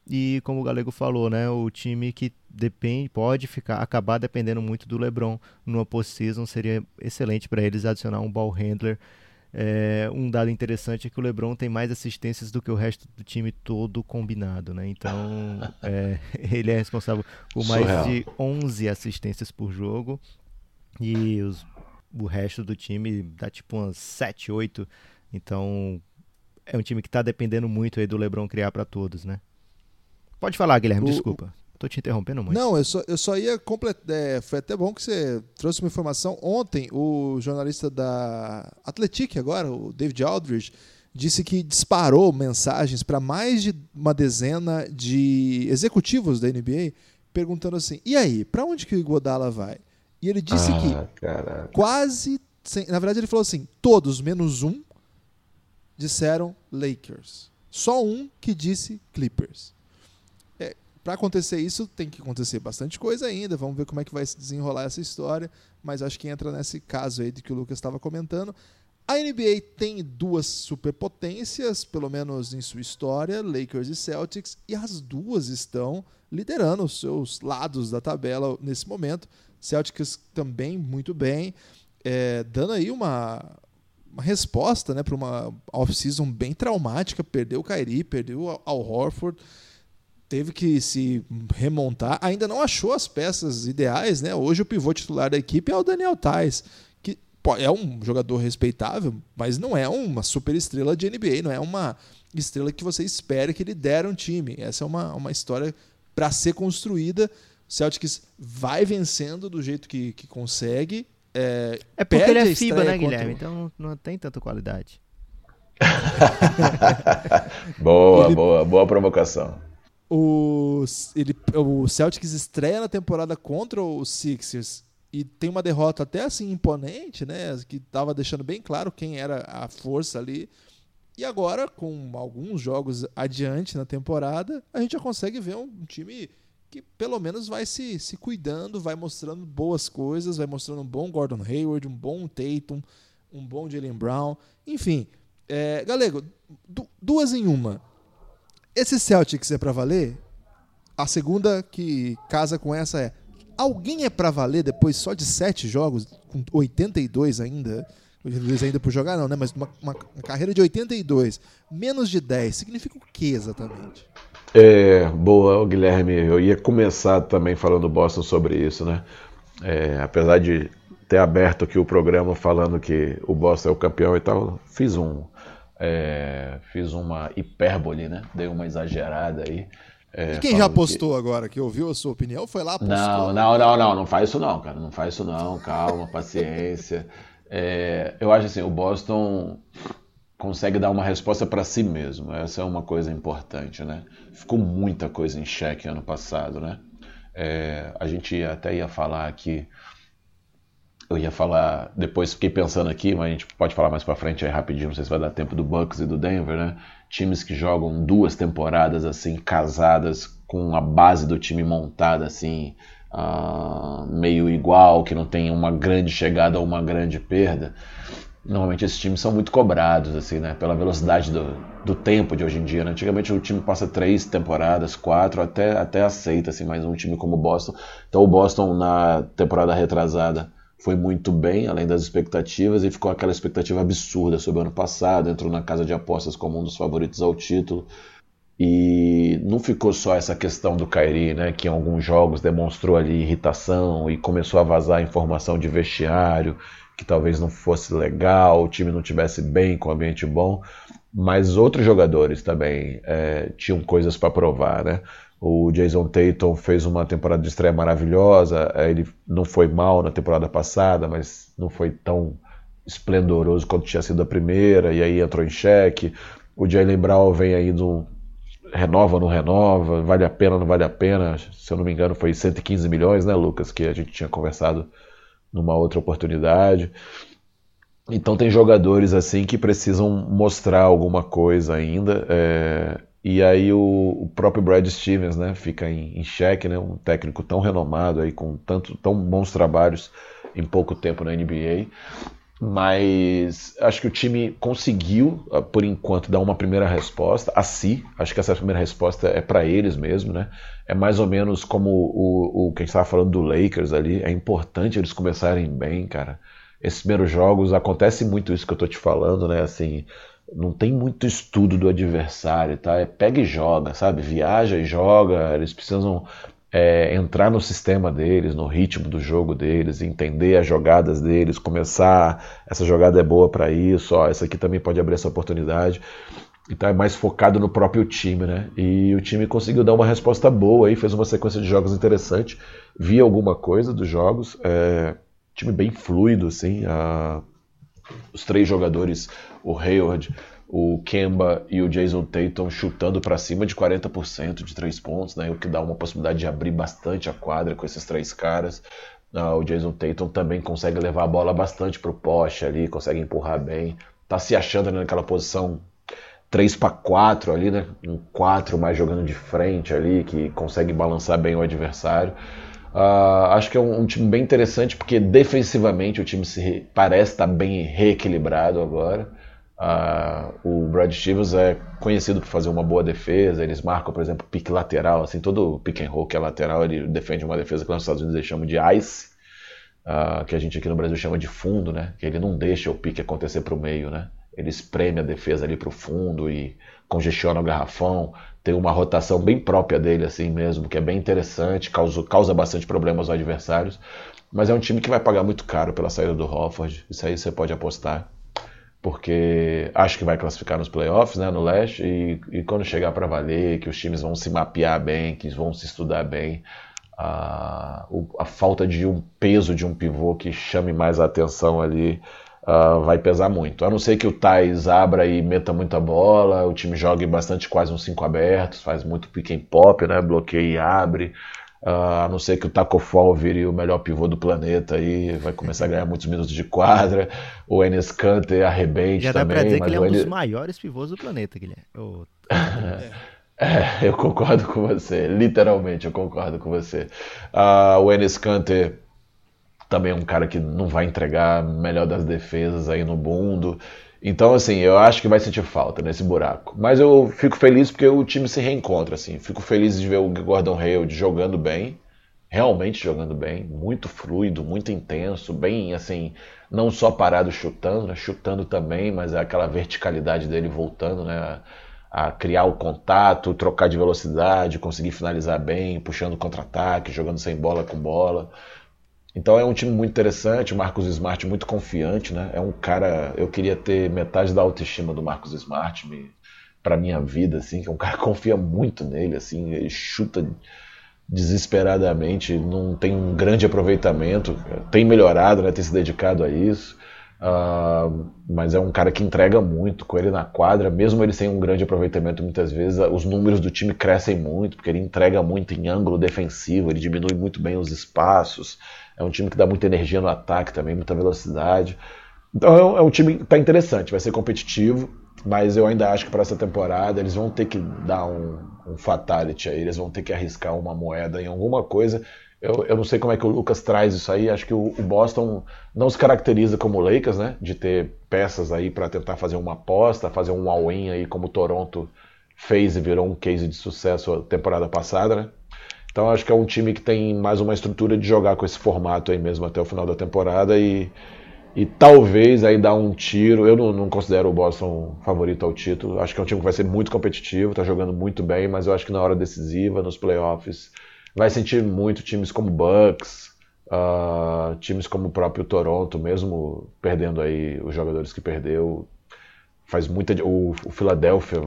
e como o Galego falou, né, o time que depende, pode ficar, acabar dependendo muito do LeBron numa postseason, seria excelente para eles adicionar um ball handler. É, um dado interessante é que o LeBron tem mais assistências do que o resto do time todo combinado, né? Então, é, ele é responsável por mais Surreal. de 11 assistências por jogo e os, o resto do time dá tipo umas 7, 8. Então, é um time que está dependendo muito aí do LeBron criar para todos, né? Pode falar, Guilherme, o... desculpa. Tô te interrompendo muito.
Não, eu só, eu só ia completar. É, foi até bom que você trouxe uma informação. Ontem, o jornalista da Atletic, agora, o David Aldridge, disse que disparou mensagens para mais de uma dezena de executivos da NBA perguntando assim: e aí, para onde que o Iguodala vai? E ele disse ah, que caraca. quase. Na verdade, ele falou assim: todos menos um disseram Lakers. Só um que disse Clippers. Para acontecer isso, tem que acontecer bastante coisa ainda. Vamos ver como é que vai se desenrolar essa história. Mas acho que entra nesse caso aí de que o Lucas estava comentando. A NBA tem duas superpotências, pelo menos em sua história, Lakers e Celtics, e as duas estão liderando os seus lados da tabela nesse momento. Celtics também muito bem, é, dando aí uma, uma resposta né, para uma off-season bem traumática. Perdeu o Kyrie, perdeu ao Horford, teve que se remontar. Ainda não achou as peças ideais. Né? Hoje o pivô titular da equipe é o Daniel Tais, que é um jogador respeitável, mas não é uma super estrela de NBA, não é uma estrela que você espera que ele der um time. Essa é uma, uma história para ser construída Celtics vai vencendo do jeito que, que consegue. É,
é porque ele é FIBA, né, Guilherme? Então não, não tem tanta qualidade.
boa, ele, boa, boa provocação.
O, ele, o Celtics estreia na temporada contra o Sixers e tem uma derrota até assim imponente, né? Que estava deixando bem claro quem era a força ali. E agora, com alguns jogos adiante na temporada, a gente já consegue ver um, um time que pelo menos vai se, se cuidando, vai mostrando boas coisas, vai mostrando um bom Gordon Hayward, um bom Tatum, um bom Jalen Brown. Enfim, é, Galego, du duas em uma. Esse Celtics é para valer? A segunda que casa com essa é: alguém é para valer depois só de sete jogos, com 82 ainda? 82 ainda por jogar, não, né? Mas uma, uma, uma carreira de 82, menos de 10, significa o que exatamente?
É, boa, Guilherme. Eu ia começar também falando do Boston sobre isso, né? É, apesar de ter aberto aqui o programa falando que o Boston é o campeão e tal, fiz um, é, fiz uma hipérbole, né? Dei uma exagerada aí.
É, e quem já postou que... agora, que ouviu a sua opinião, foi lá
postou? Não, não, não, não, não faz isso não, cara, não faz isso não, calma, paciência. É, eu acho assim, o Boston consegue dar uma resposta para si mesmo. Essa é uma coisa importante, né? Ficou muita coisa em xeque ano passado, né? É, a gente até ia falar aqui, eu ia falar, depois fiquei pensando aqui, mas a gente pode falar mais para frente aí rapidinho, não sei se vai dar tempo do Bucks e do Denver, né? Times que jogam duas temporadas assim casadas com a base do time montada assim, uh, meio igual, que não tem uma grande chegada ou uma grande perda normalmente esses times são muito cobrados, assim, né? Pela velocidade do, do tempo de hoje em dia. Né? Antigamente o time passa três temporadas, quatro, até, até aceita, assim, mais um time como o Boston. Então o Boston na temporada retrasada foi muito bem, além das expectativas, e ficou aquela expectativa absurda sobre o ano passado, entrou na casa de apostas como um dos favoritos ao título. E não ficou só essa questão do Kairi, né, que em alguns jogos demonstrou ali irritação e começou a vazar informação de vestiário que talvez não fosse legal, o time não tivesse bem, com um ambiente bom, mas outros jogadores também é, tinham coisas para provar, né? O Jason Tatum fez uma temporada de estreia maravilhosa, é, ele não foi mal na temporada passada, mas não foi tão esplendoroso quanto tinha sido a primeira, e aí entrou em xeque. O Jalen Brown vem aí do renova ou não renova, vale a pena ou não vale a pena, se eu não me engano foi 115 milhões, né, Lucas, que a gente tinha conversado numa outra oportunidade. Então tem jogadores assim que precisam mostrar alguma coisa ainda. É, e aí o, o, próprio Brad Stevens né, fica em, em xeque, né, um técnico tão renomado aí, com tanto, tão bons trabalhos em pouco tempo na NBA. Mas acho que o time conseguiu, ah, por enquanto, dar uma primeira resposta a si. Acho que essa primeira resposta é para eles mesmo, né? É mais ou menos como o, o que a gente estava falando do Lakers ali. É importante eles começarem bem, cara. Esses primeiros jogos acontece muito isso que eu tô te falando, né? Assim, não tem muito estudo do adversário, tá? É pega e joga, sabe? Viaja e joga. Eles precisam é, entrar no sistema deles, no ritmo do jogo deles, entender as jogadas deles, começar, essa jogada é boa para isso, ó, essa aqui também pode abrir essa oportunidade. e tá mais focado no próprio time, né? E o time conseguiu dar uma resposta boa aí, fez uma sequência de jogos interessante. Vi alguma coisa dos jogos, é, time bem fluido, assim. A, os três jogadores, o Hayward, o Kemba e o Jason Tatum chutando para cima de 40% de três pontos, né? O que dá uma possibilidade de abrir bastante a quadra com esses três caras. Ah, o Jason Tatum também consegue levar a bola bastante pro poste ali, consegue empurrar bem. Tá se achando naquela posição 3 para 4 ali, né? Um 4 mais jogando de frente ali, que consegue balançar bem o adversário. Uh, acho que é um, um, time bem interessante porque defensivamente o time se parece estar tá bem reequilibrado agora. Uh, o Brad Stevens é conhecido por fazer uma boa defesa. Eles marcam, por exemplo, pique lateral, assim, todo pick and roll que é lateral, ele defende uma defesa que nos Estados Unidos eles chamam de ice, uh, que a gente aqui no Brasil chama de fundo, né? Que ele não deixa o pique acontecer para o meio, né? ele espreme a defesa ali para o fundo e congestiona o garrafão. Tem uma rotação bem própria dele, assim mesmo, que é bem interessante, causa, causa bastante problemas aos adversários. Mas é um time que vai pagar muito caro pela saída do Hofford. Isso aí você pode apostar. Porque acho que vai classificar nos playoffs, né, no leste, e, e quando chegar para valer, que os times vão se mapear bem, que vão se estudar bem, a, a falta de um peso de um pivô que chame mais a atenção ali uh, vai pesar muito. A não ser que o Thais abra e meta muita bola, o time jogue bastante quase uns 5 abertos, faz muito pick and pop, né? bloqueia e abre. Uh, a não ser que o Taco Fall vire o melhor pivô do planeta e vai começar a ganhar muitos minutos de quadra. O Enes Kanter arrebente Já também. Já dá pra dizer
que ele é um dos maiores pivôs do planeta, Guilherme.
É, eu concordo com você. Literalmente, eu concordo com você. Uh, o Enes Kanter também é um cara que não vai entregar melhor das defesas aí no mundo. Então, assim, eu acho que vai sentir falta nesse buraco. Mas eu fico feliz porque o time se reencontra, assim. Fico feliz de ver o Gordon Hayward jogando bem, realmente jogando bem, muito fluido, muito intenso, bem, assim, não só parado chutando, né? chutando também, mas é aquela verticalidade dele voltando, né? A, a criar o contato, trocar de velocidade, conseguir finalizar bem, puxando contra-ataque, jogando sem bola com bola. Então é um time muito interessante, o Marcos Smart muito confiante, né? É um cara, eu queria ter metade da autoestima do Marcos Smart para minha vida, assim, que é um cara que confia muito nele, assim, ele chuta desesperadamente, não tem um grande aproveitamento, tem melhorado, né? Tem se dedicado a isso. Uh, mas é um cara que entrega muito com ele na quadra, mesmo ele sem um grande aproveitamento muitas vezes, os números do time crescem muito, porque ele entrega muito em ângulo defensivo, ele diminui muito bem os espaços, é um time que dá muita energia no ataque também, muita velocidade. Então é um, é time que está interessante, vai ser competitivo, mas eu ainda acho que para essa temporada eles vão ter que dar um, um fatality aí, eles vão ter que arriscar uma moeda em alguma coisa. Eu, eu não sei como é que o Lucas traz isso aí, acho que o, o Boston não se caracteriza como o Lakers, né? De ter peças aí para tentar fazer uma aposta, fazer um all-in aí como o Toronto fez e virou um case de sucesso a temporada passada, né? Então acho que é um time que tem mais uma estrutura de jogar com esse formato aí mesmo até o final da temporada e, e talvez aí dar um tiro. Eu não, não, considero o Boston favorito ao título. Acho que é um time que vai ser muito competitivo, está jogando muito bem, mas eu acho que na hora decisiva, nos playoffs, vai sentir muito times como Bucks, uh, times como o próprio Toronto, mesmo perdendo aí os jogadores que perdeu, faz muita. O, o Philadelphia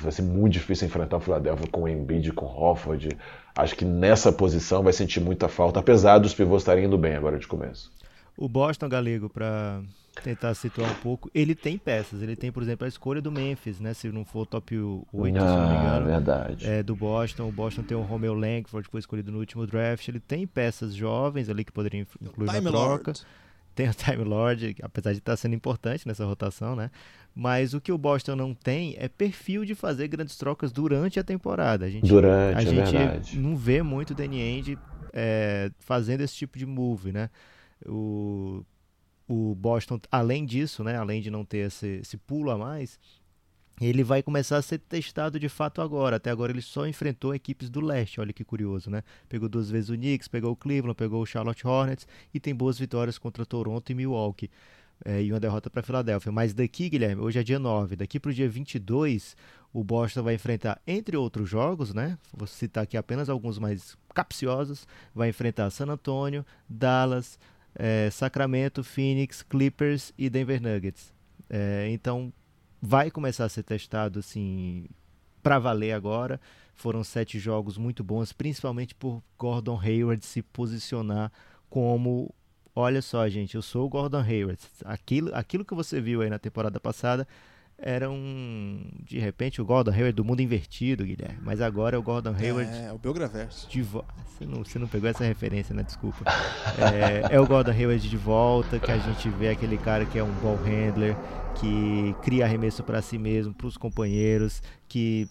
vai ser muito difícil enfrentar o Philadelphia com o Embiid, com o Hofford. Acho que nessa posição vai sentir muita falta, apesar dos pivôs estarem indo bem agora de começo.
O Boston, Galego, para tentar situar um pouco, ele tem peças. Ele tem, por exemplo, a escolha do Memphis, né? Se não for o top 8, ah, se não me ah, engano.
verdade.
É, do Boston. O Boston tem o Romeo Langford, que foi escolhido no último draft. Ele tem peças jovens ali que poderiam incluir na troca. Lord. Tem o Time Lord, apesar de estar sendo importante nessa rotação, né? Mas o que o Boston não tem é perfil de fazer grandes trocas durante a temporada. A gente,
durante,
a
é
gente
verdade.
não vê muito o Danny Ainge é, fazendo esse tipo de move, né? O, o Boston, além disso, né, além de não ter esse, esse pulo a mais, ele vai começar a ser testado de fato agora. Até agora ele só enfrentou equipes do leste, olha que curioso, né? Pegou duas vezes o Knicks, pegou o Cleveland, pegou o Charlotte Hornets e tem boas vitórias contra Toronto e Milwaukee é, e uma derrota para Filadélfia. Mas daqui, Guilherme, hoje é dia 9, daqui para o dia 22, o Boston vai enfrentar, entre outros jogos, né? Vou citar aqui apenas alguns mais capciosos: vai enfrentar San Antonio, Dallas, é, Sacramento, Phoenix, Clippers e Denver Nuggets. É, então, vai começar a ser testado assim para valer agora. Foram sete jogos muito bons, principalmente por Gordon Hayward se posicionar como olha só, gente, eu sou o Gordon Hayward. Aquilo, aquilo que você viu aí na temporada passada era um, de repente, o Gordon Hayward do mundo invertido, Guilherme. Mas agora é o Gordon Hayward.
É, o Belgraverso.
De vo... você, não, você não pegou essa referência, né? Desculpa. É, é, o Gordon Hayward de volta, que a gente vê aquele cara que é um ball handler, que cria arremesso para si mesmo, para os companheiros, que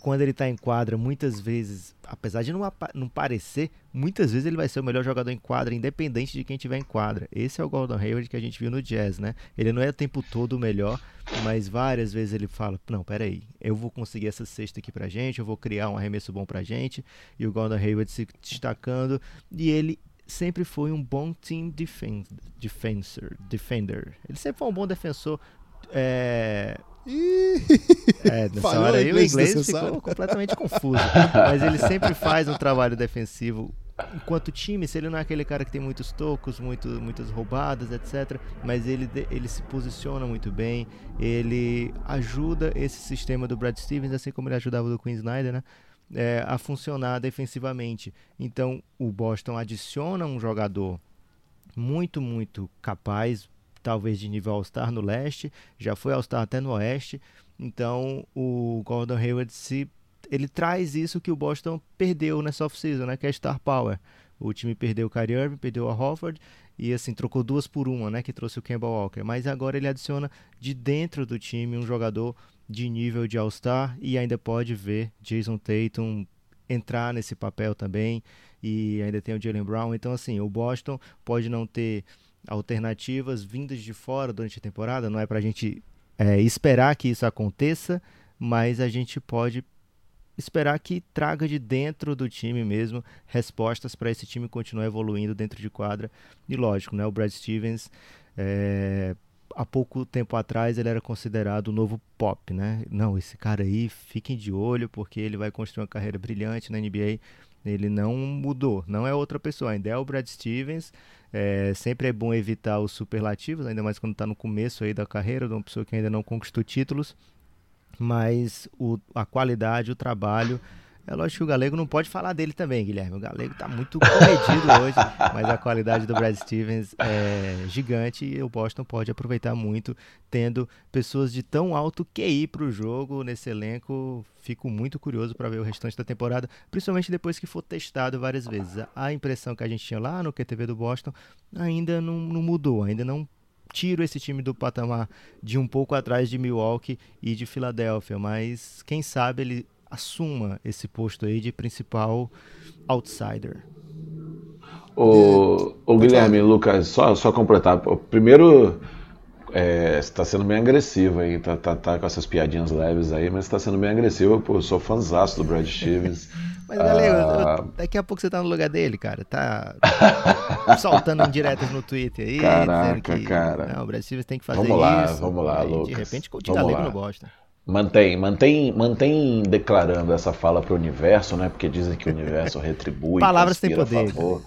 quando ele está em quadra, muitas vezes, apesar de não, não parecer, muitas vezes ele vai ser o melhor jogador em quadra, independente de quem tiver em quadra. Esse é o Gordon Hayward que a gente viu no Jazz, né? Ele não é o tempo todo o melhor, mas várias vezes ele fala: Não, peraí, eu vou conseguir essa cesta aqui pra gente, eu vou criar um arremesso bom pra gente. E o Gordon Hayward se destacando, e ele sempre foi um bom team defend, defensor, defender. Ele sempre foi um bom defensor. É, é, nessa hora aí o inglês ficou completamente confuso. Mas ele sempre faz um trabalho defensivo. Enquanto time, se ele não é aquele cara que tem muitos tocos, muito, muitas roubadas, etc. Mas ele, ele se posiciona muito bem. Ele ajuda esse sistema do Brad Stevens, assim como ele ajudava o do Queen Snyder, né? É, a funcionar defensivamente. Então o Boston adiciona um jogador muito, muito capaz, talvez de nível All-Star no leste, já foi All-Star até no oeste. Então o Gordon Hayward se ele traz isso que o Boston perdeu nessa off-season, né, que é Star Power. O time perdeu o Kyrie Irving, perdeu a Hofford e assim trocou duas por uma, né, que trouxe o Kemba Walker. Mas agora ele adiciona de dentro do time um jogador de nível de All-Star e ainda pode ver Jason Tatum entrar nesse papel também e ainda tem o Jalen Brown. Então assim, o Boston pode não ter alternativas vindas de fora durante a temporada. Não é para a gente é, esperar que isso aconteça, mas a gente pode esperar que traga de dentro do time mesmo respostas para esse time continuar evoluindo dentro de quadra. E lógico, né, o Brad Stevens, é, há pouco tempo atrás, ele era considerado o novo pop, né? Não, esse cara aí, fiquem de olho, porque ele vai construir uma carreira brilhante na NBA. Ele não mudou, não é outra pessoa, ainda é o Brad Stevens. É, sempre é bom evitar os superlativos, ainda mais quando está no começo aí da carreira, de uma pessoa que ainda não conquistou títulos. Mas o, a qualidade, o trabalho é lógico que o Galego não pode falar dele também, Guilherme. O Galego está muito comedido hoje, mas a qualidade do Brad Stevens é gigante e o Boston pode aproveitar muito, tendo pessoas de tão alto QI para o jogo nesse elenco. Fico muito curioso para ver o restante da temporada, principalmente depois que for testado várias vezes. A impressão que a gente tinha lá no QTV do Boston ainda não, não mudou, ainda não tiro esse time do patamar de um pouco atrás de Milwaukee e de Filadélfia, mas quem sabe ele assuma esse posto aí de principal outsider.
O, o Guilherme, Lucas, só, só completar. Primeiro, é, você está sendo bem agressivo aí, tá, tá, tá, com essas piadinhas leves aí, mas está sendo bem agressivo. Pô, eu sou fãzaço do Brad Stevens.
mas, galera, ah... daqui a pouco você tá no lugar dele, cara. Tá soltando diretas no Twitter aí.
Caraca,
que,
cara.
Não, o Brad Stevens tem que fazer
vamos lá,
isso.
Vamos lá,
aí,
Lucas.
De repente, o galego não gosta.
Mantém, mantém, mantém declarando essa fala para o universo, né? Porque dizem que o universo retribui.
Palavras têm poder.
Favor.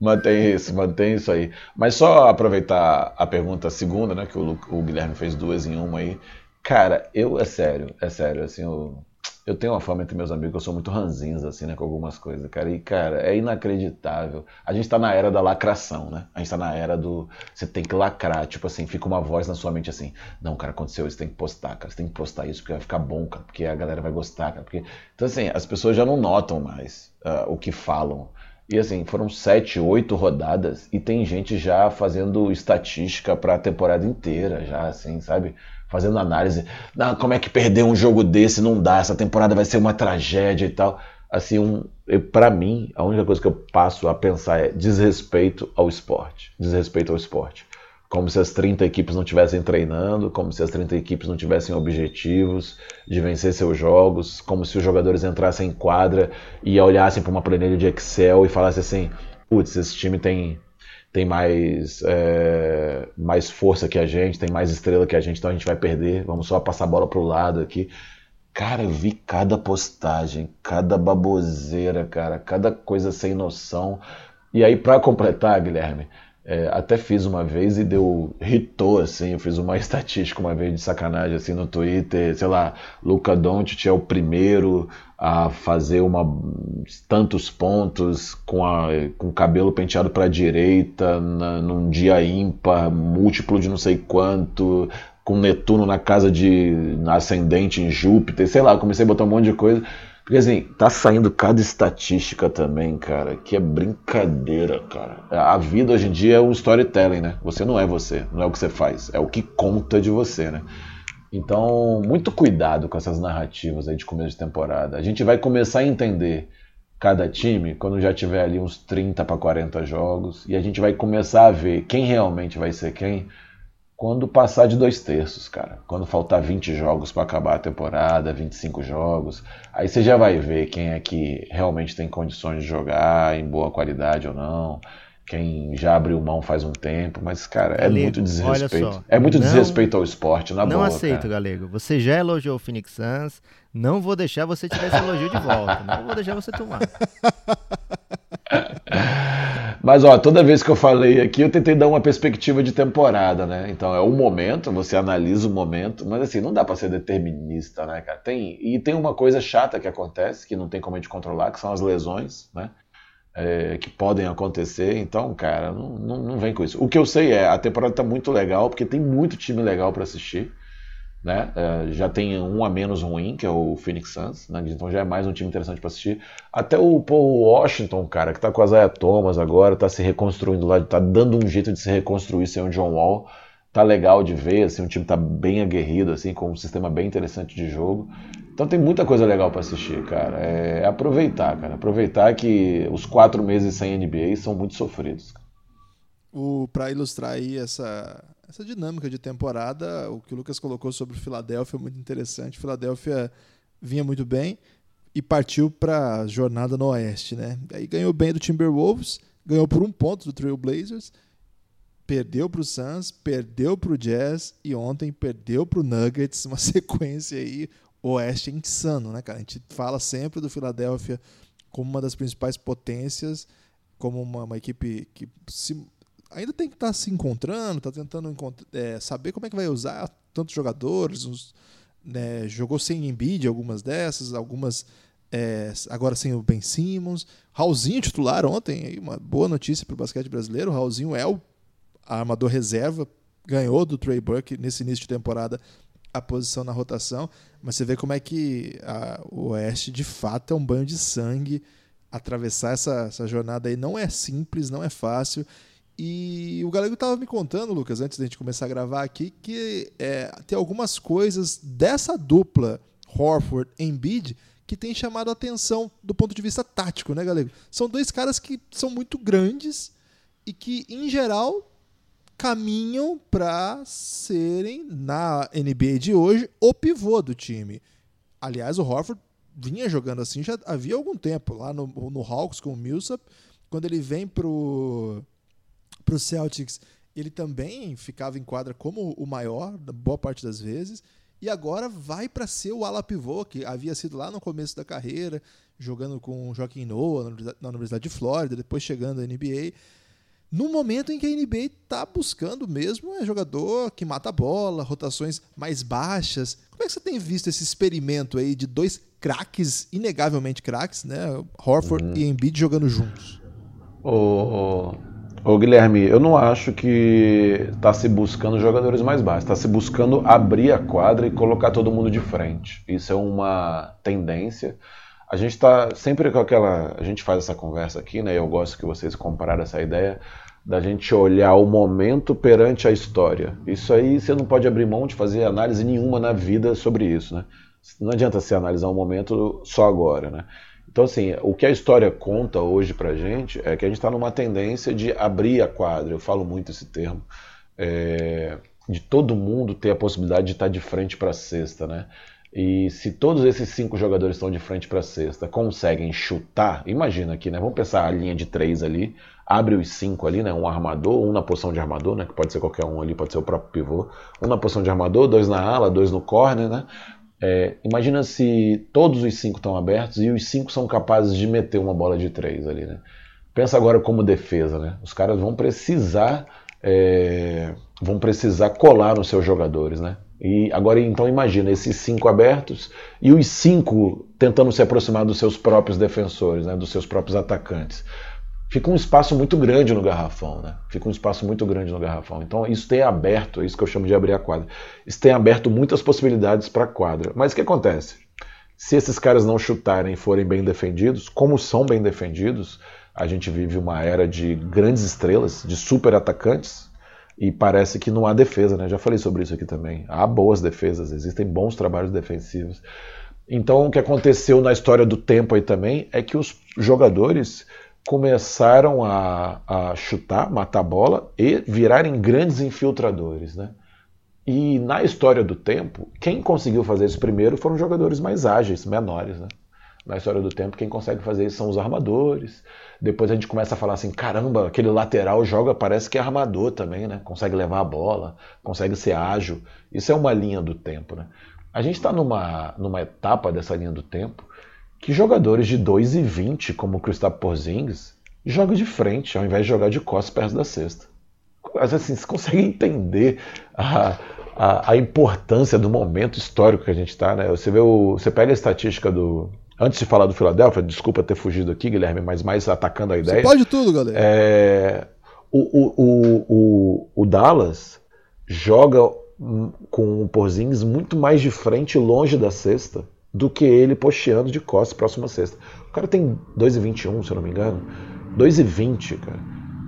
Mantém isso, mantém isso aí. Mas só aproveitar a pergunta segunda, né? Que o, o Guilherme fez duas em uma aí. Cara, eu, é sério, é sério, assim, eu, eu tenho uma fama entre meus amigos, eu sou muito ranzinza, assim, né, com algumas coisas, cara. E, cara, é inacreditável. A gente tá na era da lacração, né? A gente tá na era do. Você tem que lacrar, tipo assim, fica uma voz na sua mente assim: não, cara, aconteceu isso, tem que postar, cara, você tem que postar isso, porque vai ficar bom, cara, porque a galera vai gostar, cara. Porque... Então, assim, as pessoas já não notam mais uh, o que falam. E assim, foram sete, oito rodadas e tem gente já fazendo estatística para a temporada inteira, já assim, sabe? Fazendo análise. Não, como é que perder um jogo desse não dá? Essa temporada vai ser uma tragédia e tal. Assim, um, para mim, a única coisa que eu passo a pensar é desrespeito ao esporte. Desrespeito ao esporte. Como se as 30 equipes não estivessem treinando, como se as 30 equipes não tivessem objetivos de vencer seus jogos, como se os jogadores entrassem em quadra e olhassem para uma planilha de Excel e falassem assim: putz, esse time tem tem mais, é, mais força que a gente, tem mais estrela que a gente, então a gente vai perder, vamos só passar a bola pro lado aqui. Cara, eu vi cada postagem, cada baboseira, cara, cada coisa sem noção. E aí, para completar, Guilherme, É, até fiz uma vez e deu. hitou, assim. Eu fiz uma estatística uma vez de sacanagem, assim, no Twitter. Sei lá, Luca Doncic é o primeiro a fazer uma, tantos pontos com, a, com o cabelo penteado para a direita, na, num dia ímpar, múltiplo de não sei quanto, com Netuno na casa de ascendente em Júpiter, sei lá, comecei a botar um monte de coisa. Porque assim, tá saindo cada estatística também, cara, que é brincadeira, cara. A vida hoje em dia é um storytelling, né? Você não é você, não é o que você faz, é o que conta de você, né? Então, muito cuidado com essas narrativas aí de começo de temporada. A gente vai começar a entender cada time quando já tiver ali uns 30 para 40 jogos e a gente vai começar a ver quem realmente vai ser quem quando passar de dois terços, cara. Quando faltar 20 jogos para acabar a temporada, 25 jogos, aí você já vai ver quem é que realmente tem condições de jogar em boa qualidade ou não. Quem já abriu mão faz um tempo, mas, cara, é Galego, muito desrespeito. É muito não, desrespeito ao esporte, na
não
boa.
Não aceito,
cara.
Galego. Você já elogiou o Phoenix Suns, não vou deixar você tirar esse elogio de volta. Não vou deixar você tomar.
Mas ó, toda vez que eu falei aqui, eu tentei dar uma perspectiva de temporada, né? Então é o momento, você analisa o momento, mas assim, não dá para ser determinista, né, cara? Tem, e tem uma coisa chata que acontece, que não tem como a gente controlar, que são as lesões, né? É, que podem acontecer, então, cara, não, não, não vem com isso. O que eu sei é, a temporada tá muito legal, porque tem muito time legal para assistir. Né? É, já tem um a menos ruim, que é o Phoenix Suns, né? então já é mais um time interessante para assistir. Até o Paul Washington, cara, que tá com a Zaya Thomas agora, tá se reconstruindo lá, tá dando um jeito de se reconstruir sem o John Wall. Tá legal de ver, assim, o time tá bem aguerrido, assim, com um sistema bem interessante de jogo. Então tem muita coisa legal para assistir, cara. É aproveitar, cara. Aproveitar que os quatro meses sem NBA são muito sofridos.
Para ilustrar aí essa, essa dinâmica de temporada, o que o Lucas colocou sobre o Philadelphia é muito interessante. Philadelphia vinha muito bem e partiu para a jornada no Oeste, né? Aí ganhou bem do Timberwolves, ganhou por um ponto do Trail Blazers, perdeu para o Suns, perdeu para o Jazz e ontem perdeu para o Nuggets, uma sequência aí Oeste insano, né, cara? A gente fala sempre do Philadelphia como uma das principais potências, como uma, uma equipe que se ainda tem que estar tá se encontrando, está tentando é, saber como é que vai usar tantos jogadores. Uns, né, jogou sem Embiid algumas dessas, algumas é, agora sem o Ben Simmons. Raulzinho titular ontem, uma boa notícia para o basquete brasileiro. Raulzinho é o armador reserva, ganhou do Trey Burke nesse início de temporada a posição na rotação, mas você vê como é que a, o Oeste de fato é um banho de sangue. Atravessar essa, essa jornada aí não é simples, não é fácil. E o Galego estava me contando, Lucas, antes da gente começar a gravar aqui, que é, tem algumas coisas dessa dupla Horford Embiid que tem chamado a atenção do ponto de vista tático, né, Galego? São dois caras que são muito grandes e que, em geral, caminham para serem, na NBA de hoje, o pivô do time. Aliás, o Horford vinha jogando assim já havia algum tempo, lá no, no Hawks com o Millsap, quando ele vem pro para o Celtics, ele também ficava em quadra como o maior, boa parte das vezes, e agora vai para ser o ala pivô, que havia sido lá no começo da carreira, jogando com o Joaquim Noah na Universidade de Flórida, depois chegando à NBA. No momento em que a NBA está buscando mesmo é jogador que mata a bola, rotações mais baixas. Como é que você tem visto esse experimento aí de dois craques, inegavelmente craques, né? Horford uhum. e Embiid jogando juntos?
O, Ô Guilherme, eu não acho que está se buscando jogadores mais baixos, está se buscando abrir a quadra e colocar todo mundo de frente. Isso é uma tendência. A gente está sempre com aquela. A gente faz essa conversa aqui, né? Eu gosto que vocês compararam essa ideia da gente olhar o momento perante a história. Isso aí você não pode abrir mão de fazer análise nenhuma na vida sobre isso, né? Não adianta você analisar um momento só agora, né? Então, assim, o que a história conta hoje pra gente é que a gente está numa tendência de abrir a quadra, eu falo muito esse termo, é, de todo mundo ter a possibilidade de estar tá de frente para a cesta, né? E se todos esses cinco jogadores estão de frente para a cesta, conseguem chutar, imagina aqui, né? Vamos pensar a linha de três ali, abre os cinco ali, né? Um armador, um na posição de armador, né? Que pode ser qualquer um ali, pode ser o próprio pivô. Um na posição de armador, dois na ala, dois no corner, né? É, imagina se todos os cinco estão abertos e os cinco são capazes de meter uma bola de três ali, né? Pensa agora como defesa, né? Os caras vão precisar é, vão precisar colar nos seus jogadores, né? E agora então imagina esses cinco abertos e os cinco tentando se aproximar dos seus próprios defensores, né? Dos seus próprios atacantes. Fica um espaço muito grande no garrafão, né? Fica um espaço muito grande no garrafão. Então isso tem aberto, é isso que eu chamo de abrir a quadra. Isso tem aberto muitas possibilidades para a quadra. Mas o que acontece? Se esses caras não chutarem e forem bem defendidos, como são bem defendidos, a gente vive uma era de grandes estrelas, de super atacantes, e parece que não há defesa, né? Já falei sobre isso aqui também. Há boas defesas, existem bons trabalhos defensivos. Então, o que aconteceu na história do tempo aí também é que os jogadores começaram a, a chutar, matar a bola e virarem grandes infiltradores, né? E na história do tempo, quem conseguiu fazer isso primeiro foram jogadores mais ágeis, menores, né? Na história do tempo, quem consegue fazer isso são os armadores, depois a gente começa a falar assim: caramba, aquele lateral joga, parece que é armador também, né? Consegue levar a bola, consegue ser ágil. Isso é uma linha do tempo, né? A gente está numa, numa etapa dessa linha do tempo que jogadores de 2,20, como o Kristaps Porzingis, jogam de frente, ao invés de jogar de costas perto da cesta. Mas assim, você consegue entender a, a, a importância do momento histórico que a gente está, né? Você, vê o, você pega a estatística do, Antes de falar do Philadelphia, desculpa ter fugido aqui, Guilherme, mas mais atacando a ideia.
Você pode tudo, galera.
É, o, o, o, o, Dallas joga com o Porzingis muito mais de frente, longe da cesta, do que ele posteando de costas próxima cesta. O cara tem 2,21, se eu não me engano. 2,20, cara.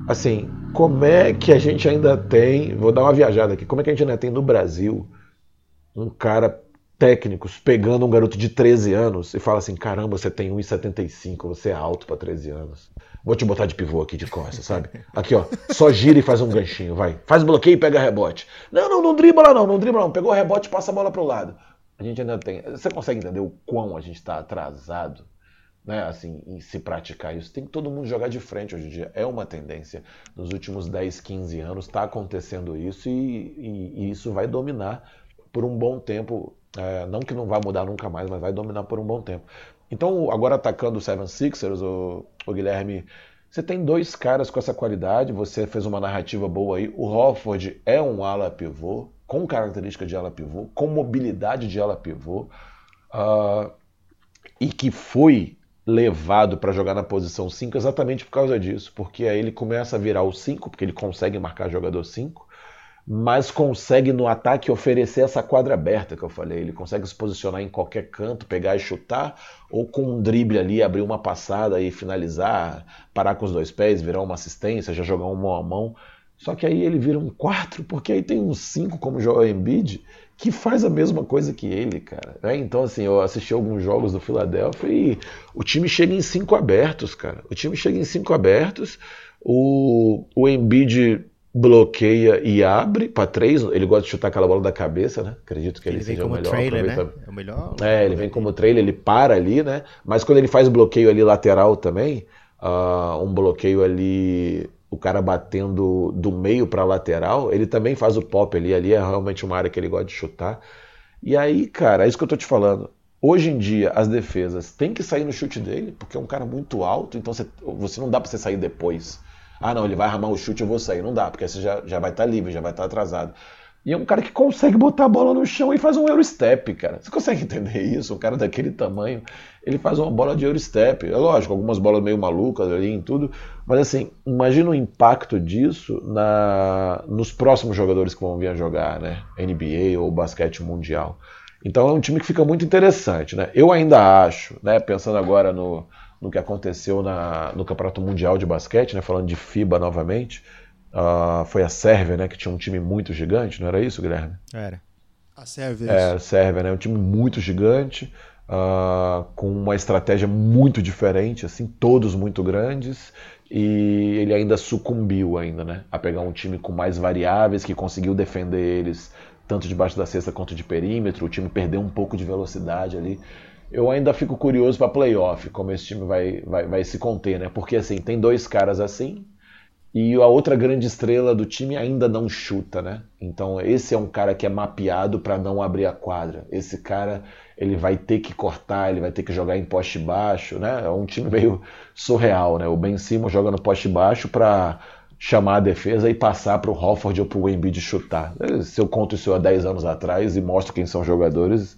Assim, como é que a gente ainda tem. Vou dar uma viajada aqui. Como é que a gente ainda tem no Brasil um cara técnicos pegando um garoto de 13 anos e fala assim: caramba, você tem 1,75, você é alto para 13 anos. Vou te botar de pivô aqui de costas, sabe? Aqui, ó, só gira e faz um ganchinho, vai. Faz bloqueio e pega rebote. Não, não, não dribla não, não dribla não. Pegou o rebote, passa a bola pro lado. A gente ainda tem. Você consegue entender o quão a gente está atrasado, né? Assim, em se praticar isso. Tem que todo mundo jogar de frente hoje em dia. É uma tendência. Nos últimos 10, 15 anos está acontecendo isso e, e, e isso vai dominar por um bom tempo é, não que não vai mudar nunca mais, mas vai dominar por um bom tempo. Então, agora atacando o Seven Sixers, o, o Guilherme, você tem dois caras com essa qualidade, você fez uma narrativa boa aí. O Hofford é um ala pivô, com característica de ala pivô, com mobilidade de ala pivô, uh, e que foi levado para jogar na posição 5 exatamente por causa disso, porque aí ele começa a virar o 5, porque ele consegue marcar jogador 5, mas consegue no ataque oferecer essa quadra aberta que eu falei. Ele consegue se posicionar em qualquer canto, pegar e chutar, ou com um drible ali, abrir uma passada e finalizar, parar com os dois pés, virar uma assistência, já jogar um mão a mão. Só que aí ele vira um 4, porque aí tem um 5 como o Embiid, que faz a mesma coisa que ele, cara. É, então, assim, eu assisti alguns jogos do Philadelphia e o time chega em 5 abertos, cara. O time chega em 5 abertos, o, o Embiid bloqueia e abre para três. Ele gosta de chutar aquela bola da cabeça, né? Acredito que ele, ele seja o melhor. Trailer, né? É o melhor. É, ele vem como trailer, ele para ali, né? Mas quando ele faz bloqueio ali lateral também, uh, um bloqueio ali, o cara batendo do meio para lateral, ele também faz o pop ali. Ali é realmente uma área que ele gosta de chutar. E aí, cara, é isso que eu tô te falando. Hoje em dia, as defesas têm que sair no chute dele, porque é um cara muito alto, então você, você não dá para você sair depois. Ah, não, ele vai armar o chute, eu vou sair. Não dá, porque você já, já vai estar tá livre, já vai estar tá atrasado. E é um cara que consegue botar a bola no chão e faz um Eurostep, cara. Você consegue entender isso? Um cara daquele tamanho, ele faz uma bola de Eurostep. É lógico, algumas bolas meio malucas ali em tudo. Mas assim, imagina o impacto disso na, nos próximos jogadores que vão vir a jogar, né? NBA ou basquete mundial. Então é um time que fica muito interessante, né? Eu ainda acho, né? Pensando agora no, no que aconteceu na, no Campeonato Mundial de Basquete, né, falando de FIBA novamente. Uh, foi a Sérvia, né, que tinha um time muito gigante, não era isso, Guilherme?
Era.
A Sérvia.
É, a Sérvia, né, um time muito gigante, uh, com uma estratégia muito diferente, assim, todos muito grandes, e ele ainda sucumbiu ainda, né, a pegar um time com mais variáveis, que conseguiu defender eles tanto debaixo da cesta quanto de perímetro, o time perdeu um pouco de velocidade ali eu ainda fico curioso para playoff, como esse time vai, vai, vai se conter, né? Porque assim, tem dois caras assim, E a outra grande estrela do time ainda não chuta, né? Então esse é um cara que é mapeado para não abrir a quadra. Esse cara ele vai ter que cortar, ele vai ter que jogar em poste baixo, né? É um time meio surreal, né? O Ben Simmons joga no poste baixo para chamar a defesa e passar para o Hofford ou para o Embiid chutar. Se eu conto isso há 10 anos atrás e mostro quem são os jogadores,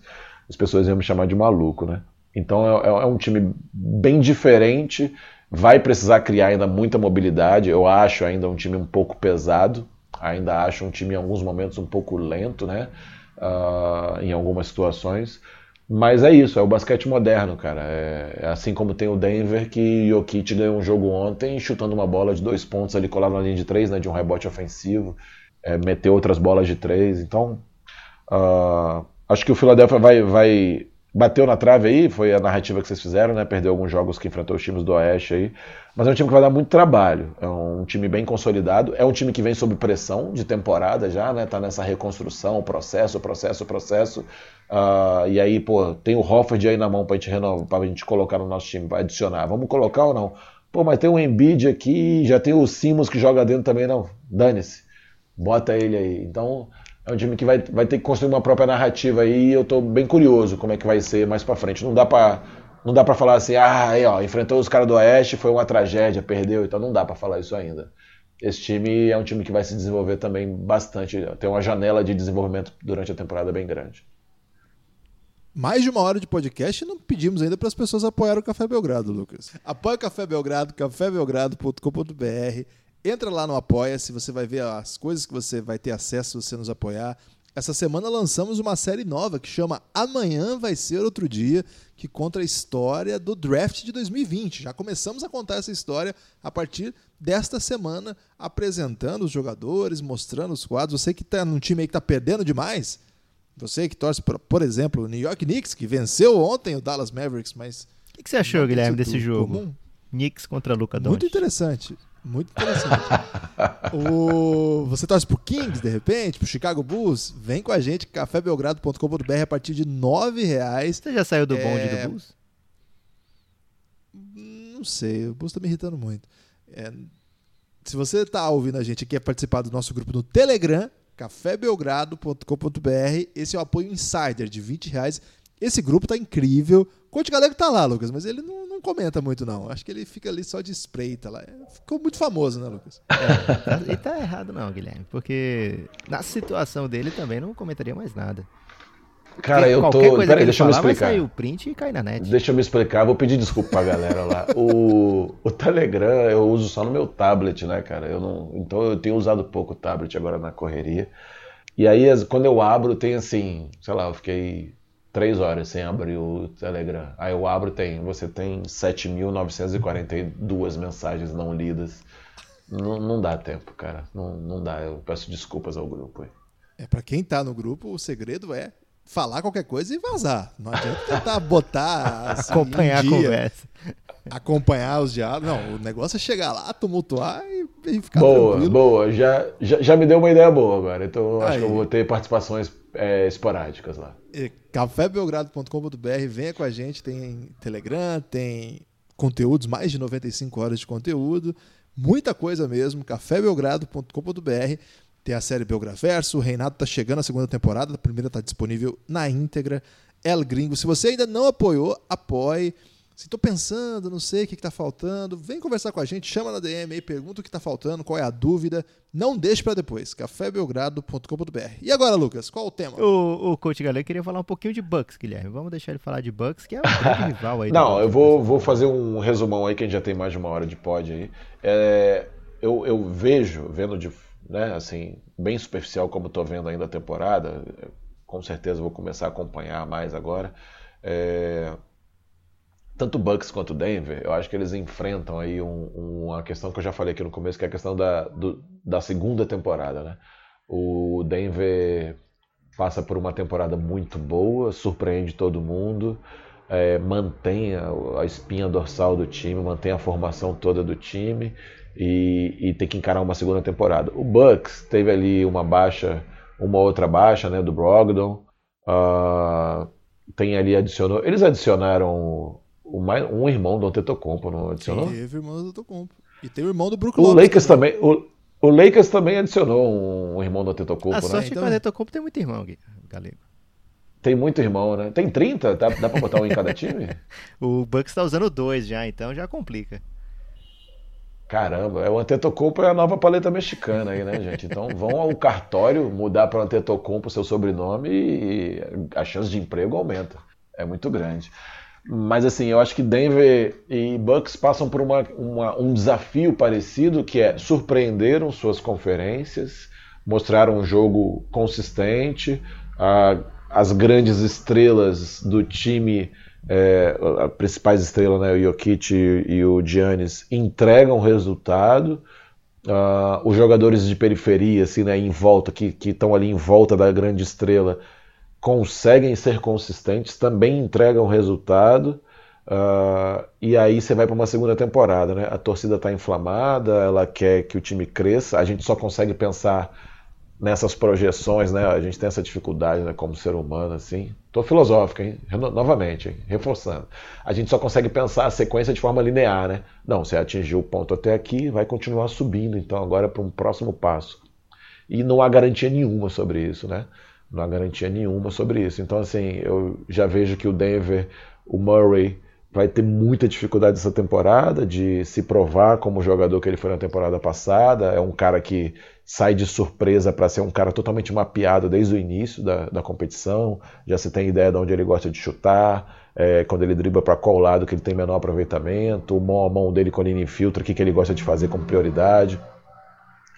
as pessoas iam me chamar de maluco, né? Então é, é, é um time bem diferente, vai precisar criar ainda muita mobilidade. Eu acho ainda um time um pouco pesado, ainda acho um time em alguns momentos um pouco lento, né? Uh, em algumas situações. Mas é isso, é o basquete moderno, cara. É, é assim como tem o Denver, que Jokic ganhou um jogo ontem chutando uma bola de dois pontos ali colado na linha de três, né, de um rebote ofensivo, é, meteu outras bolas de três. Então, uh, acho que o Philadelphia vai, vai bateu na trave aí, foi a narrativa que vocês fizeram, né? Perdeu alguns jogos que enfrentou os times do Oeste aí. Mas é um time que vai dar muito trabalho. É um time bem consolidado. É um time que vem sob pressão de temporada já, né? Tá nessa reconstrução, processo, processo, processo. Uh, e aí, pô, tem o Hofford aí na mão pra gente renovar, pra gente colocar no nosso time, pra adicionar. Vamos colocar ou não? Pô, mas tem o Embiid aqui, já tem o Simons que joga dentro também, não. Dane-se. Bota ele aí. Então, é um time que vai, vai ter que construir uma própria narrativa aí e eu tô bem curioso como é que vai ser mais para frente. Não dá para não dá para falar assim, ah, aí, ó, enfrentou os caras do Oeste, foi uma tragédia, perdeu, então não dá para falar isso ainda. Esse time é um time que vai se desenvolver também bastante, tem uma janela de desenvolvimento durante a temporada bem grande.
Mais de uma hora de podcast e não pedimos ainda para as pessoas apoiarem o Café Belgrado, Lucas. Apoie o Café Belgrado, cafébelgrado.com.br. Entra lá no Apoia-se, você vai ver as coisas que você vai ter acesso se você nos apoiar. Essa semana lançamos uma série nova que chama Amanhã Vai Ser Outro Dia, que conta a história do draft de 2020. Já começamos a contar essa história a partir desta semana, apresentando os jogadores, mostrando os quadros. Você que está num time aí que está perdendo demais, você que torce, por, por exemplo, o New York Knicks, que venceu ontem o Dallas Mavericks, mas.
O que, que, você achou, Guilherme, desse jogo? Comum. Knicks contra Luca Doncic.
Muito interessante. Muito interessante. o... Você torce pro Kings, de repente, pro Chicago Bulls? Vem com a gente, cafébelgrado.com.br a partir de R$ reais.
Você já saiu do é... bonde do Bulls?
Não sei, o Bulls tá me irritando muito. É... Se você tá ouvindo a gente e quer participar do nosso grupo no Telegram, cafébelgrado.com.br, esse é o apoio insider de 20 reais. Esse grupo tá incrível. Conte galera que tá lá, Lucas, mas ele não, não comenta muito, não. Acho que ele fica ali só de espreita lá. Ficou muito famoso, né, Lucas?
É, e tá errado não, Guilherme, porque na situação dele também não comentaria mais nada.
Cara, eu tô. Peraí, deixa eu me explicar. Vai
sair o print e cai na net.
Deixa eu me explicar, vou pedir desculpa pra galera lá. O, o Telegram eu uso só no meu tablet, né, cara? Eu não, então eu tenho usado pouco o tablet agora na correria. E aí, quando eu abro, tem assim, sei lá, eu fiquei três horas sem abrir o Telegram. Aí eu abro tem, você tem 7.942 mensagens não lidas. Não, não dá tempo, cara. Não, não dá. Eu peço desculpas ao grupo. Aí.
É para quem tá no grupo, o segredo é falar qualquer coisa e vazar. Não adianta tentar botar assim,
acompanhar um a conversa.
Acompanhar os diálogos. Não, o negócio é chegar lá, tumultuar e, e ficar
boa,
tranquilo.
Boa, já, já, já me deu uma ideia boa agora. Então acho que eu vou ter participações é, esporádicas lá.
cafébelgrado.com.br, venha com a gente, tem Telegram, tem conteúdos, mais de 95 horas de conteúdo, muita coisa mesmo, cafébelgrado.com.br. Tem a série Belgraverso, o Reinado está chegando a segunda temporada, a primeira está disponível na íntegra. El Gringo, se você ainda não apoiou, apoie. Se estou pensando, não sei o que está faltando, vem conversar com a gente, chama na DM aí, pergunta o que está faltando, qual é a dúvida. Não deixe para depois, cafébelgrado.com.br. E agora, Lucas, qual o tema?
O, o Coach Galera queria falar um pouquinho de Bucks, Guilherme. Vamos deixar ele falar de Bucks, que é um grande rival aí.
Não, eu vou, vou fazer um resumão aí, que a gente já tem mais de uma hora de pod aí. É, eu, eu vejo, vendo de, né, assim, bem superficial como estou vendo ainda a temporada, com certeza vou começar a acompanhar mais agora. É, tanto Bucks quanto Denver, eu acho que eles enfrentam aí um, uma questão que eu já falei aqui no começo, que é a questão da, do, da segunda temporada, né? O Denver passa por uma temporada muito boa, surpreende todo mundo, é, mantém a, a, espinha dorsal do time, mantém a formação toda do time e, e tem que encarar uma segunda temporada. O Bucks teve ali uma baixa, uma outra baixa, né, do Brogdon. Uh, tem ali adicionou, eles adicionaram um irmão do Antetokounmpo, não adicionou?
Teve irmão do Antetokounmpo. E tem o irmão do Brook
O Lakers também. o, o Lakers também adicionou um irmão do Antetokounmpo,
a
né?
sorte então... que o Antetokounmpo tem muito irmão, Galego.
Tem muito irmão, né? Tem 30? Dá, dá pra botar um em cada time?
o Bucks tá usando dois já, então já complica.
Caramba, é o Antetokounmpo é a nova paleta mexicana aí, né, gente? Então vão ao cartório mudar para o Antetokounmpo seu sobrenome e a chance de emprego aumenta. É muito grande. Mas assim, eu acho que Denver e Bucks passam por uma, uma, um desafio parecido, que é surpreenderam suas conferências, mostraram um jogo consistente, a, as grandes estrelas do time, é, as principais estrelas, né, o Jokic e, e o Giannis, entregam resultado. Uh, os jogadores de periferia, assim, né, em volta, que estão ali em volta da grande estrela, conseguem ser consistentes, também entregam resultado. Uh, e aí você vai para uma segunda temporada, né? A torcida está inflamada, ela quer que o time cresça. A gente só consegue pensar nessas projeções, né? A gente tem essa dificuldade, né? Como ser humano, assim. Tô filosófico, hein? Novamente, hein? reforçando. A gente só consegue pensar a sequência de forma linear, né? Não, você atingiu o ponto até aqui, vai continuar subindo, então agora para um próximo passo. E não há garantia nenhuma sobre isso, né? Não há garantia nenhuma sobre isso. Então, assim, eu já vejo que o Denver, o Murray, vai ter muita dificuldade essa temporada de se provar como jogador que ele foi na temporada passada. É um cara que sai de surpresa para ser um cara totalmente mapeado desde o início da, da competição. Já se tem ideia de onde ele gosta de chutar, é, quando ele dribla para qual lado que ele tem menor aproveitamento, mão a mão dele quando ele infiltra, o que, que ele gosta de fazer como prioridade.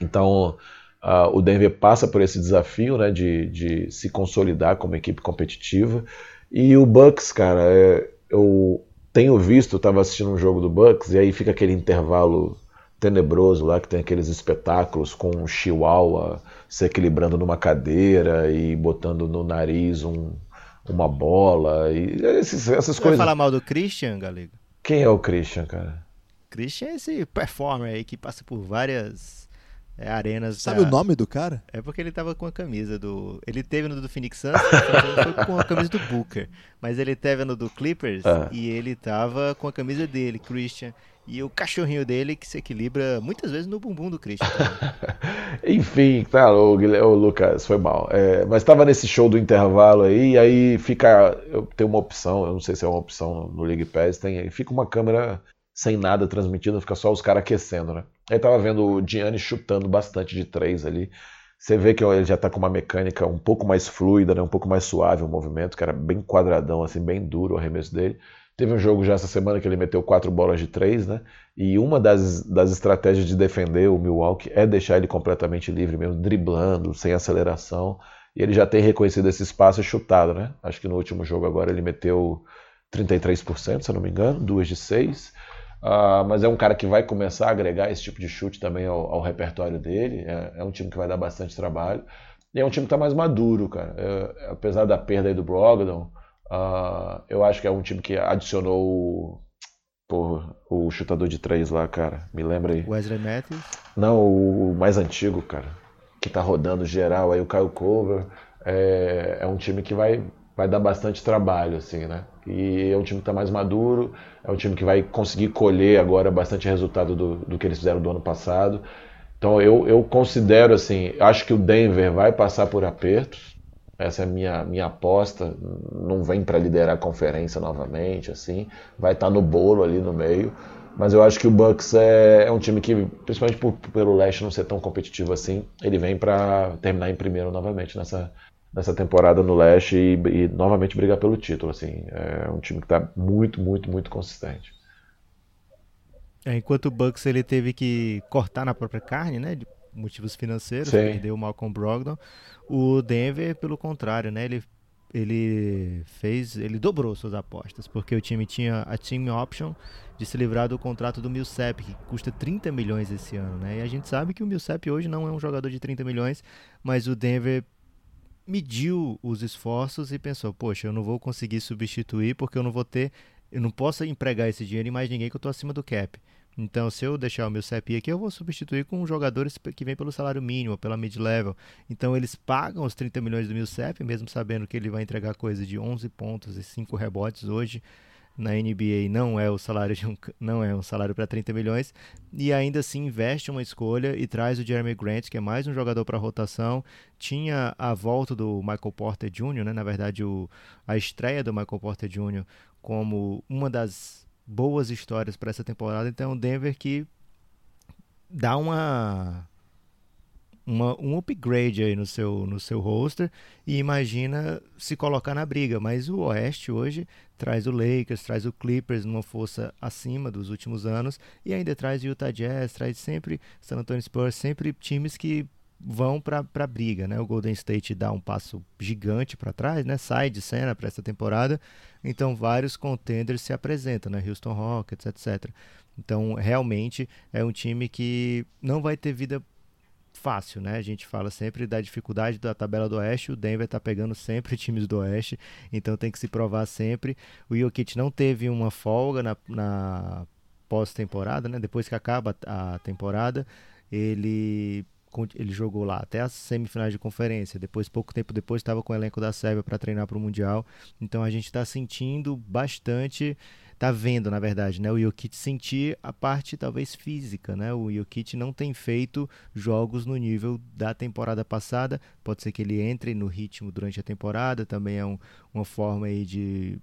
Então, Uh, o Denver passa por esse desafio né, de, de se consolidar como equipe competitiva. E o Bucks, cara, é, eu tenho visto, estava assistindo um jogo do Bucks, e aí fica aquele intervalo tenebroso lá, que tem aqueles espetáculos com um chihuahua se equilibrando numa cadeira e botando no nariz um, uma bola, e esses, essas Você coisas.
Vai falar mal do Christian, Galego?
Quem é o Christian, cara?
Christian é esse performer aí que passa por várias é, arenas.
Sabe o nome do cara?
É porque ele tava com a camisa do. Ele teve no do Phoenix Suns, foi com a camisa do Booker. Mas ele teve no do Clippers ah. e ele tava com a camisa dele, Christian. E o cachorrinho dele que se equilibra muitas vezes no bumbum do Christian.
Enfim, tá, o, o Lucas, foi mal. É, mas estava nesse show do intervalo aí, e aí fica. Eu tenho uma opção, eu não sei se é uma opção no League Pass, tem, fica uma câmera sem nada transmitindo, fica só os caras aquecendo, né? Aí tava vendo o Gianni chutando bastante de três ali. Você vê que ele já tá com uma mecânica um pouco mais fluida, né? um pouco mais suave o movimento, que era bem quadradão, assim, bem duro o arremesso dele. Teve um jogo já essa semana que ele meteu quatro bolas de três, né? E uma das, das estratégias de defender o Milwaukee é deixar ele completamente livre mesmo, driblando, sem aceleração. E ele já tem reconhecido esse espaço e chutado, né? Acho que no último jogo agora ele meteu 33%, se eu não me engano, duas de seis. Uh, mas é um cara que vai começar a agregar esse tipo de chute também ao, ao repertório dele. É, é, um time que vai dar bastante trabalho. E é um time que está mais maduro, cara. É, apesar da perda aí do Brogdon, uh, eu acho que é um time que adicionou o, porra, o chutador de três lá, cara. Me lembra aí.
Wesley Matthews?
Não, o, o mais antigo, cara. Que tá rodando geral aí, o Kyle Cover. É, é um time que vai, vai dar bastante trabalho, assim, né? E é um time que está mais maduro, é um time que vai conseguir colher agora bastante resultado do, do que eles fizeram do ano passado. Então eu, eu considero assim, acho que o Denver vai passar por apertos. Essa é a minha, minha aposta. Não vem para liderar a conferência novamente, assim. Vai estar tá no bolo ali no meio. Mas eu acho que o Bucks é, é um time que, principalmente por, pelo leste não ser tão competitivo assim, ele vem para terminar em primeiro novamente nessa, nessa temporada no leste e, e, novamente brigar pelo título. Assim, é um time que está muito, muito, muito consistente.
É, enquanto o Bucks ele teve que cortar na própria carne, né, de motivos financeiros, Sim. perdeu o Malcolm Brogdon. O Denver, pelo contrário, né, ele ele fez, ele dobrou suas apostas, porque o time tinha a team option de se livrar do contrato do Millsap, que custa 30 milhões esse ano, né? E a gente sabe que o Millsap hoje não é um jogador de 30 milhões, mas o Denver mediu os esforços e pensou, poxa, eu não vou conseguir substituir porque eu não vou ter, eu não posso empregar esse dinheiro em mais ninguém que eu estou acima do cap. Então, se eu deixar o meu CEP aqui, eu vou substituir com jogadores que vêm pelo salário mínimo, pela mid-level. Então, eles pagam os 30 milhões do meu CEP, mesmo sabendo que ele vai entregar coisa de 11 pontos e 5 rebotes hoje. Na NBA não é o salário de um, não é um salário para 30 milhões e ainda assim investe uma escolha e traz o Jeremy Grant, que é mais um jogador para rotação. Tinha a volta do Michael Porter Jr., né? na verdade o, a estreia do Michael Porter Jr. como uma das boas histórias para essa temporada. Então, o Denver que dá uma uma, um upgrade aí no seu, no seu roster e imagina se colocar na briga. Mas o Oeste hoje traz o Lakers, traz o Clippers numa força acima dos últimos anos e ainda traz o Utah Jazz, traz sempre San Antonio Spurs, sempre times que vão para a briga, né? O Golden State dá um passo gigante para trás, né? Sai de cena para essa temporada, então vários contenders se apresentam, né? Houston Rockets, etc. Então realmente é um time que não vai ter vida fácil, né? A gente fala sempre da dificuldade da tabela do Oeste, o Denver está pegando sempre times do Oeste, então tem que se provar sempre. O Jokic não teve uma folga na, na pós-temporada, né? Depois que acaba a temporada, ele ele jogou lá até as semifinais de conferência. Depois, pouco tempo depois, estava com o elenco da Sérvia para treinar para o Mundial. Então a gente está sentindo bastante tá vendo, na verdade, né, o Jokic sentir a parte talvez física, né? O Jokic não tem feito jogos no nível da temporada passada. Pode ser que ele entre no ritmo durante a temporada, também é um, uma forma aí de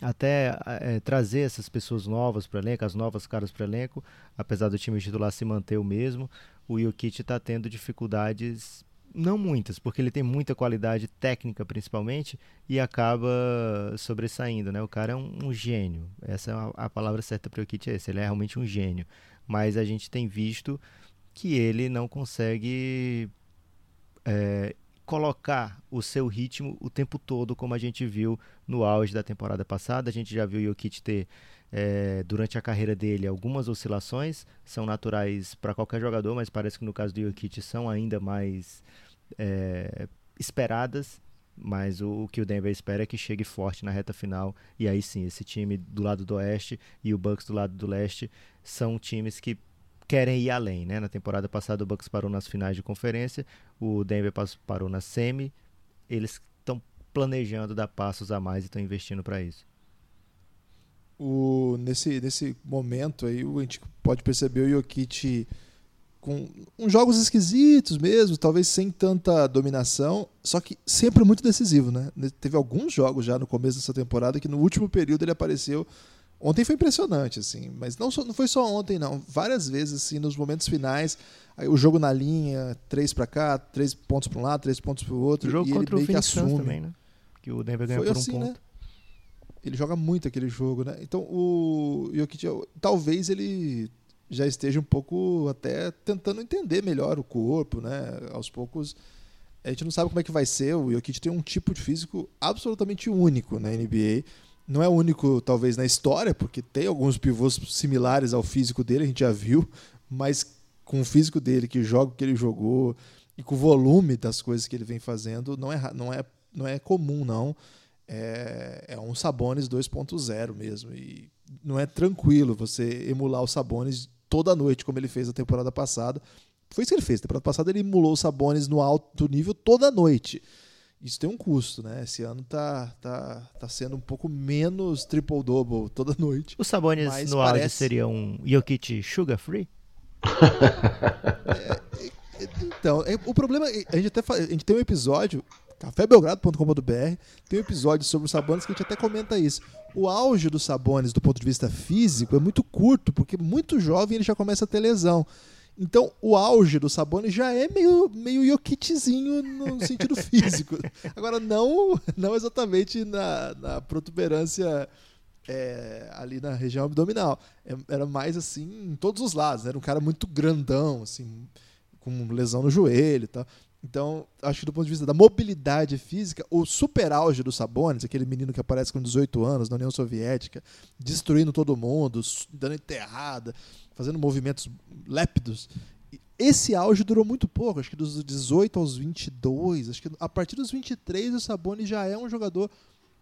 até é, trazer essas pessoas novas para o elenco, as novas caras para o elenco, apesar do time titular se manter o mesmo, o Jokic está tendo dificuldades não muitas, porque ele tem muita qualidade técnica principalmente e acaba sobressaindo, né? O cara é um, um gênio. Essa é a, a palavra certa para o Kit é esse, ele é realmente um gênio. Mas a gente tem visto que ele não consegue é, colocar o seu ritmo o tempo todo, como a gente viu no auge da temporada passada. A gente já viu o Jokic ter é, durante a carreira dele algumas oscilações, são naturais para qualquer jogador, mas parece que no caso do Jokic são ainda mais é, esperadas. Mas o, o, que o Denver espera é que chegue forte na reta final. E aí sim, esse time do lado do oeste e o Bucks do lado do leste são times que querem ir além. Né? Na temporada passada o Bucks parou nas finais de conferência, o Denver parou na semi. Eles estão planejando dar passos a mais e estão investindo para isso
o, nesse, nesse momento aí, a gente pode perceber o Jokic com uns jogos esquisitos mesmo, talvez sem tanta dominação, só que sempre muito decisivo, né? Teve alguns jogos já no começo dessa temporada que no último período ele apareceu. Ontem foi impressionante, assim, mas não, só, não foi só ontem, não. Várias vezes, assim, nos momentos finais, aí, o jogo na linha, três para cá, três pontos para um lado, três pontos para o outro.
O jogo e contra ele o Phoenix Suns também, né? Que o Denver ganhou
foi
por um
assim,
ponto.
Né? Ele joga muito aquele jogo, né? Então o Jokic, talvez ele já esteja um pouco até tentando entender melhor o corpo, né? Aos poucos a gente não sabe como é que vai ser. O Jokic tem um tipo de físico absolutamente único na NBA. Não é único, talvez, na história, porque tem alguns pivôs similares ao físico dele, a gente já viu, mas com o físico dele, que joga o que ele jogou e com o volume das coisas que ele vem fazendo, não é, não é, não é comum, não é, é um Sabonis 2.0 mesmo. E não é tranquilo você emular o Sabonis toda noite, como ele fez na temporada passada. Foi isso que ele fez. Na temporada passada ele emulou o Sabonis no alto nível toda noite. Isso tem um custo, né? Esse ano tá, tá, tá sendo um pouco menos triple-double toda noite.
O Sabonis no parece... auge seria um Jokic sugar free?
é, então, é, o problema, a gente até a gente tem um episódio cafébelgrado.com.br, tem um episódio sobre os Sabonis que a gente até comenta isso. O auge dos Sabonis do ponto de vista físico é muito curto, porque muito jovem ele já começa a ter lesão. Então, o auge do Sabonis já é meio, meio Jokiczinho no sentido físico. Agora, não, não exatamente na, na protuberância é, ali na região abdominal. É, era mais assim em todos os lados. Era um cara muito grandão, assim, com lesão no joelho e tal. Então, acho que do ponto de vista da mobilidade física, o super auge do Sabonis, aquele menino que aparece com 18 anos na União Soviética, destruindo todo mundo, dando enterrada, fazendo movimentos lépidos, esse auge durou muito pouco, acho que dos 18 aos 22, acho que a partir dos 23 o Sabonis já é um jogador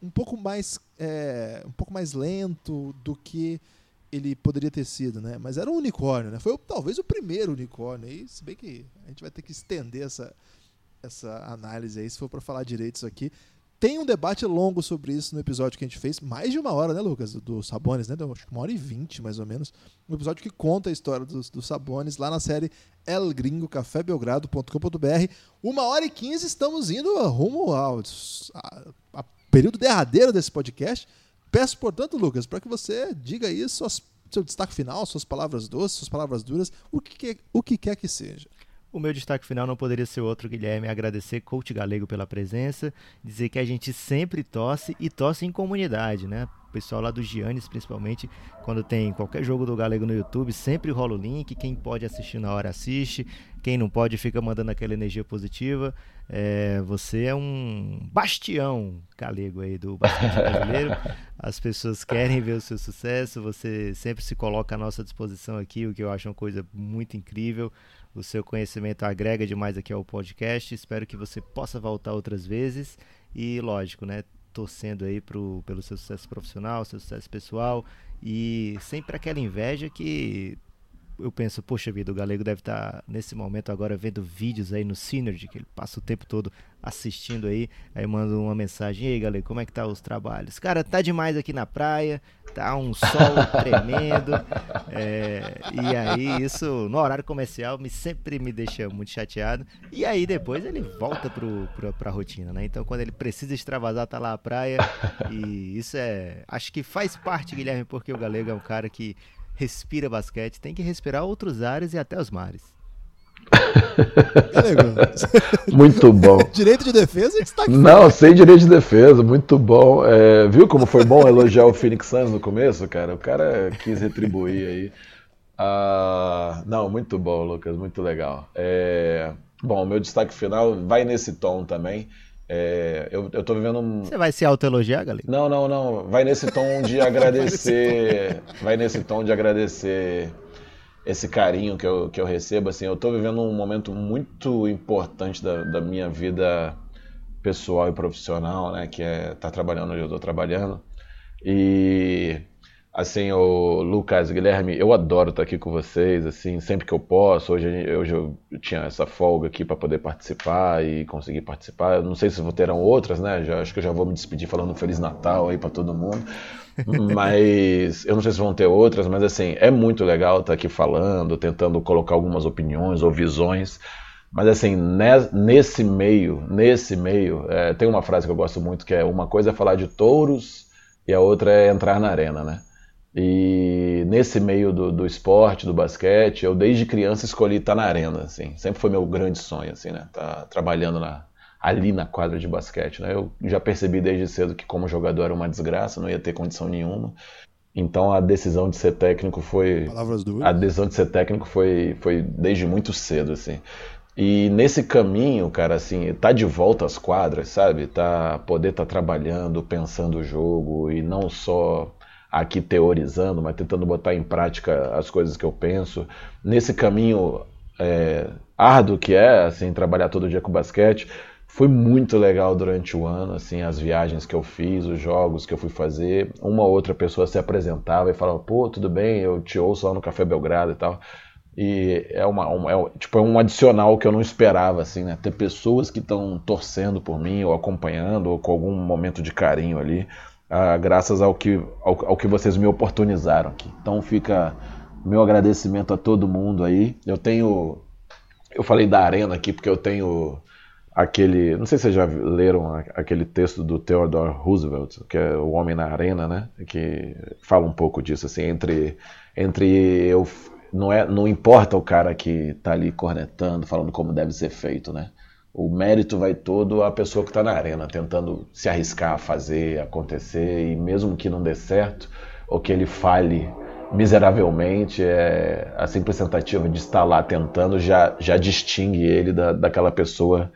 um pouco mais é, um pouco mais lento do que ele poderia ter sido, né? Mas era um unicórnio, né? Foi talvez o primeiro unicórnio. aí se bem que a gente vai ter que estender essa, essa análise aí, se for para falar direito isso aqui. tem um debate longo sobre isso no episódio que a gente fez, mais de uma hora, né, Lucas? Do Sabones, né? Acho que uma hora e vinte, mais ou menos. Um episódio que conta a história dos, dos Sabones lá na série El Gringo, cafébelgrado.com.br. Uma hora e quinze, estamos indo rumo ao a, a período derradeiro desse podcast. Peço, portanto, Lucas, para que você diga aí suas, seu destaque final, suas palavras doces, suas palavras duras, o que, o que quer que seja.
O meu destaque final não poderia ser outro, Guilherme, agradecer Coach Galego pela presença, dizer que a gente sempre torce e torce em comunidade, né? O pessoal lá do Giannis, principalmente, quando tem qualquer jogo do Galego no YouTube, sempre rola o link, quem pode assistir na hora assiste, quem não pode fica mandando aquela energia positiva. É, você é um bastião galego aí do basquete brasileiro. As pessoas querem ver o seu sucesso, você sempre se coloca à nossa disposição aqui, o que eu acho uma coisa muito incrível. O seu conhecimento agrega demais aqui ao podcast. Espero que você possa voltar outras vezes. E, lógico, né? Torcendo aí pro, pelo seu sucesso profissional, seu sucesso pessoal. E sempre aquela inveja que eu penso, poxa vida, o Galego deve estar tá nesse momento agora vendo vídeos aí no Synergy, que ele passa o tempo todo assistindo aí. Aí manda uma mensagem, e aí Galego, como é que tá os trabalhos? Cara, tá demais aqui na praia, tá um sol tremendo. É, e aí isso, no horário comercial, me sempre me deixa muito chateado. E aí depois ele volta pro, pro, pra rotina, né? Então quando ele precisa extravasar, tá lá a praia. E isso é. Acho que faz parte, Guilherme, porque o Galego é um cara que respira basquete, tem que respirar outros ares e até os mares.
muito bom.
direito de defesa está aqui.
Não, sem direito de defesa, muito bom. É, viu como foi bom elogiar o Phoenix Suns no começo, cara? O cara quis retribuir aí. Ah, não, muito bom, Lucas, muito legal. É, bom, meu destaque final vai nesse tom também. É, eu, eu tô vivendo um.
Você vai se autoelogiar, galera?
Não, não, não. Vai nesse tom de agradecer. vai nesse tom de agradecer esse carinho que eu, que eu recebo. Assim, eu tô vivendo um momento muito importante da, da minha vida pessoal e profissional, né? Que é estar tá trabalhando onde eu tô trabalhando. E Assim, o Lucas, Guilherme, eu adoro estar aqui com vocês, assim, sempre que eu posso. Hoje, hoje eu tinha essa folga aqui para poder participar e conseguir participar. Eu não sei se terão outras, né? Já, acho que eu já vou me despedir falando Feliz Natal aí para todo mundo. Mas eu não sei se vão ter outras, mas assim, é muito legal estar aqui falando, tentando colocar algumas opiniões ou visões. Mas assim, nesse meio, nesse meio, é, tem uma frase que eu gosto muito que é uma coisa é falar de touros e a outra é entrar na arena, né? E nesse meio do, do esporte, do basquete, eu desde criança escolhi estar na arena, assim. Sempre foi meu grande sonho, assim, né? Tá trabalhando na, ali na quadra de basquete, né? Eu já percebi desde cedo que como jogador era uma desgraça, não ia ter condição nenhuma. Então a decisão de ser técnico foi a decisão de ser técnico foi foi desde muito cedo, assim. E nesse caminho, cara, assim, tá de volta às quadras, sabe? Tá poder estar tá trabalhando, pensando o jogo e não só aqui teorizando, mas tentando botar em prática as coisas que eu penso. Nesse caminho é, árduo que é, assim, trabalhar todo dia com basquete, foi muito legal durante o ano, assim, as viagens que eu fiz, os jogos que eu fui fazer. Uma ou outra pessoa se apresentava e falava, pô, tudo bem, eu te ouço lá no Café Belgrado e tal. E é, uma, uma é, tipo, é um adicional que eu não esperava, assim, né? Ter pessoas que estão torcendo por mim, ou acompanhando, ou com algum momento de carinho ali ah, graças ao que, ao, ao, que vocês me oportunizaram aqui. Então fica meu agradecimento a todo mundo aí. Eu tenho. Eu falei da arena aqui porque eu tenho aquele. Não sei se vocês já leram aquele texto do Theodore Roosevelt, que é O Homem na Arena, né? Que fala um pouco disso, assim, entre, entre eu. Não, é, não importa o cara que tá ali cornetando, falando como deve ser feito, né? O mérito vai todo à pessoa que está na arena, tentando se arriscar a fazer acontecer, e mesmo que não dê certo, ou que ele fale miseravelmente, é, a simples tentativa de estar lá tentando já, já distingue ele da, daquela pessoa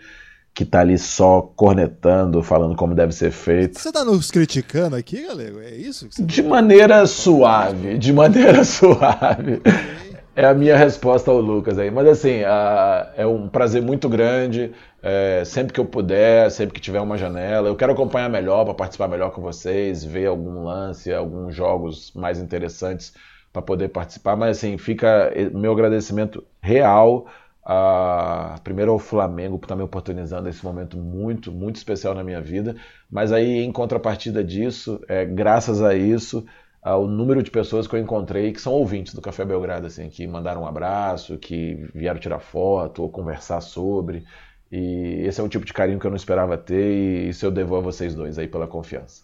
que está ali só cornetando, falando como deve ser feito.
Você está nos criticando aqui, galego? É isso?
de maneira suave, de maneira suave. É a minha resposta ao Lucas aí. Mas assim, é um prazer muito grande. É, sempre que eu puder, sempre que tiver uma janela. Eu quero acompanhar melhor para participar melhor com vocês, ver algum lance, alguns jogos mais interessantes para poder participar. Mas assim, fica meu agradecimento real Uh, primeiro ao Flamengo por estar me oportunizando esse momento muito, muito especial na minha vida. Mas aí, em contrapartida disso, é, graças a isso, o número de pessoas que eu encontrei que são ouvintes do Café Belgrado, assim, que mandaram um abraço, que vieram tirar foto ou conversar sobre. E esse é um tipo de carinho que eu não esperava ter e isso eu devo a vocês dois aí pela confiança.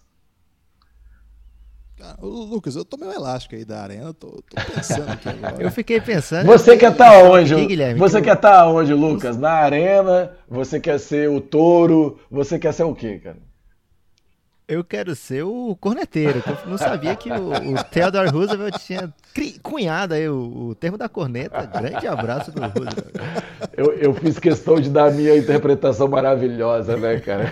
Cara, Lucas, eu tô meio elástico aí da arena, tô, tô pensando aqui agora.
Eu fiquei pensando.
Você quer estar tá onde? Aqui, Guilherme, você que... quer estar tá onde, Lucas? Na arena? Você quer ser o touro? Você quer ser o quê, cara?
Eu quero ser o corneteiro. Eu não sabia que o, o Theodore Roosevelt tinha cunhado aí o, o, termo da corneta. Grande abraço pro Roosevelt.
Eu, eu fiz questão de dar a minha interpretação maravilhosa, né, cara?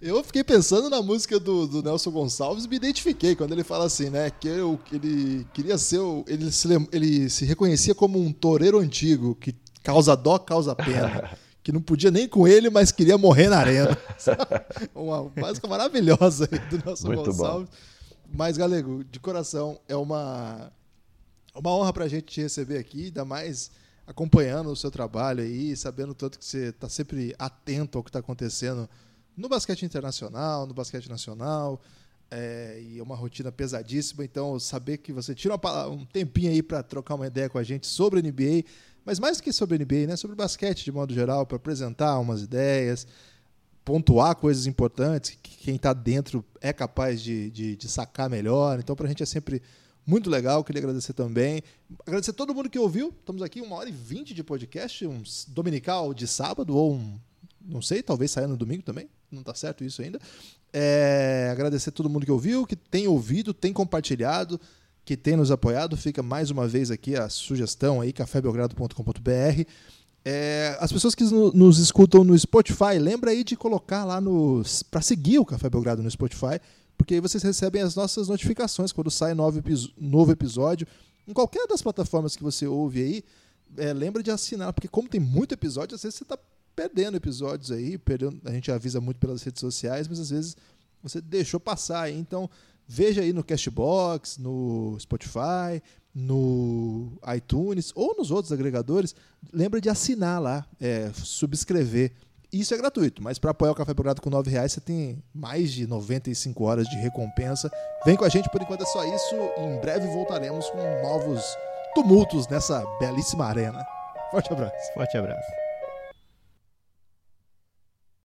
Eu fiquei pensando na música do, do, Nelson Gonçalves e me identifiquei quando ele fala assim, né? Que eu, ele queria ser. O, ele, se, ele se reconhecia como um toureiro antigo, que causa dó, causa pena. Que não podia nem com ele, mas queria morrer na arena. uma música maravilhosa aí do Nelson Muito Gonçalves. Bom. Mas, Galego, de coração, é uma, uma honra pra gente te receber aqui, ainda mais acompanhando o seu trabalho aí, sabendo tanto que você está sempre atento ao que está acontecendo no basquete internacional, no basquete nacional. É, e é uma rotina pesadíssima, então saber que você tira uma, um tempinho aí para trocar uma ideia com a gente sobre NBA, mas mais que sobre NBA, né, sobre basquete de modo geral, para apresentar umas ideias, pontuar coisas importantes que quem está dentro é capaz de, de, de sacar melhor. Então, para a gente é sempre muito legal. Queria agradecer também. Agradecer todo mundo que ouviu. Estamos aqui uma hora e vinte de podcast, um dominical de sábado, ou um. Não sei, talvez saia no domingo também. Não está certo isso ainda. É, agradecer todo mundo que ouviu, que tem ouvido, tem compartilhado, que tem nos apoiado. Fica mais uma vez aqui a sugestão aí, cafébelgrado.com.br. É, as pessoas que nos escutam no Spotify, lembra aí de colocar lá no para seguir o Café Belgrado no Spotify porque aí vocês recebem as nossas notificações quando sai novo, novo episódio. Em qualquer das plataformas que você ouve aí, é, lembra de assinar, porque como tem muito episódio, às vezes você está perdendo episódios aí, perdendo, a gente avisa muito pelas redes sociais, mas às vezes você deixou passar aí. Então, veja aí no Cashbox, no Spotify, no iTunes ou nos outros agregadores. Lembra de assinar lá, é, subscrever isso é gratuito, mas para apoiar o Café Belgrado com R$ reais você tem mais de 95 horas de recompensa. Vem com a gente, por enquanto é só isso. Em breve voltaremos com novos tumultos nessa belíssima arena. Forte abraço.
Forte abraço.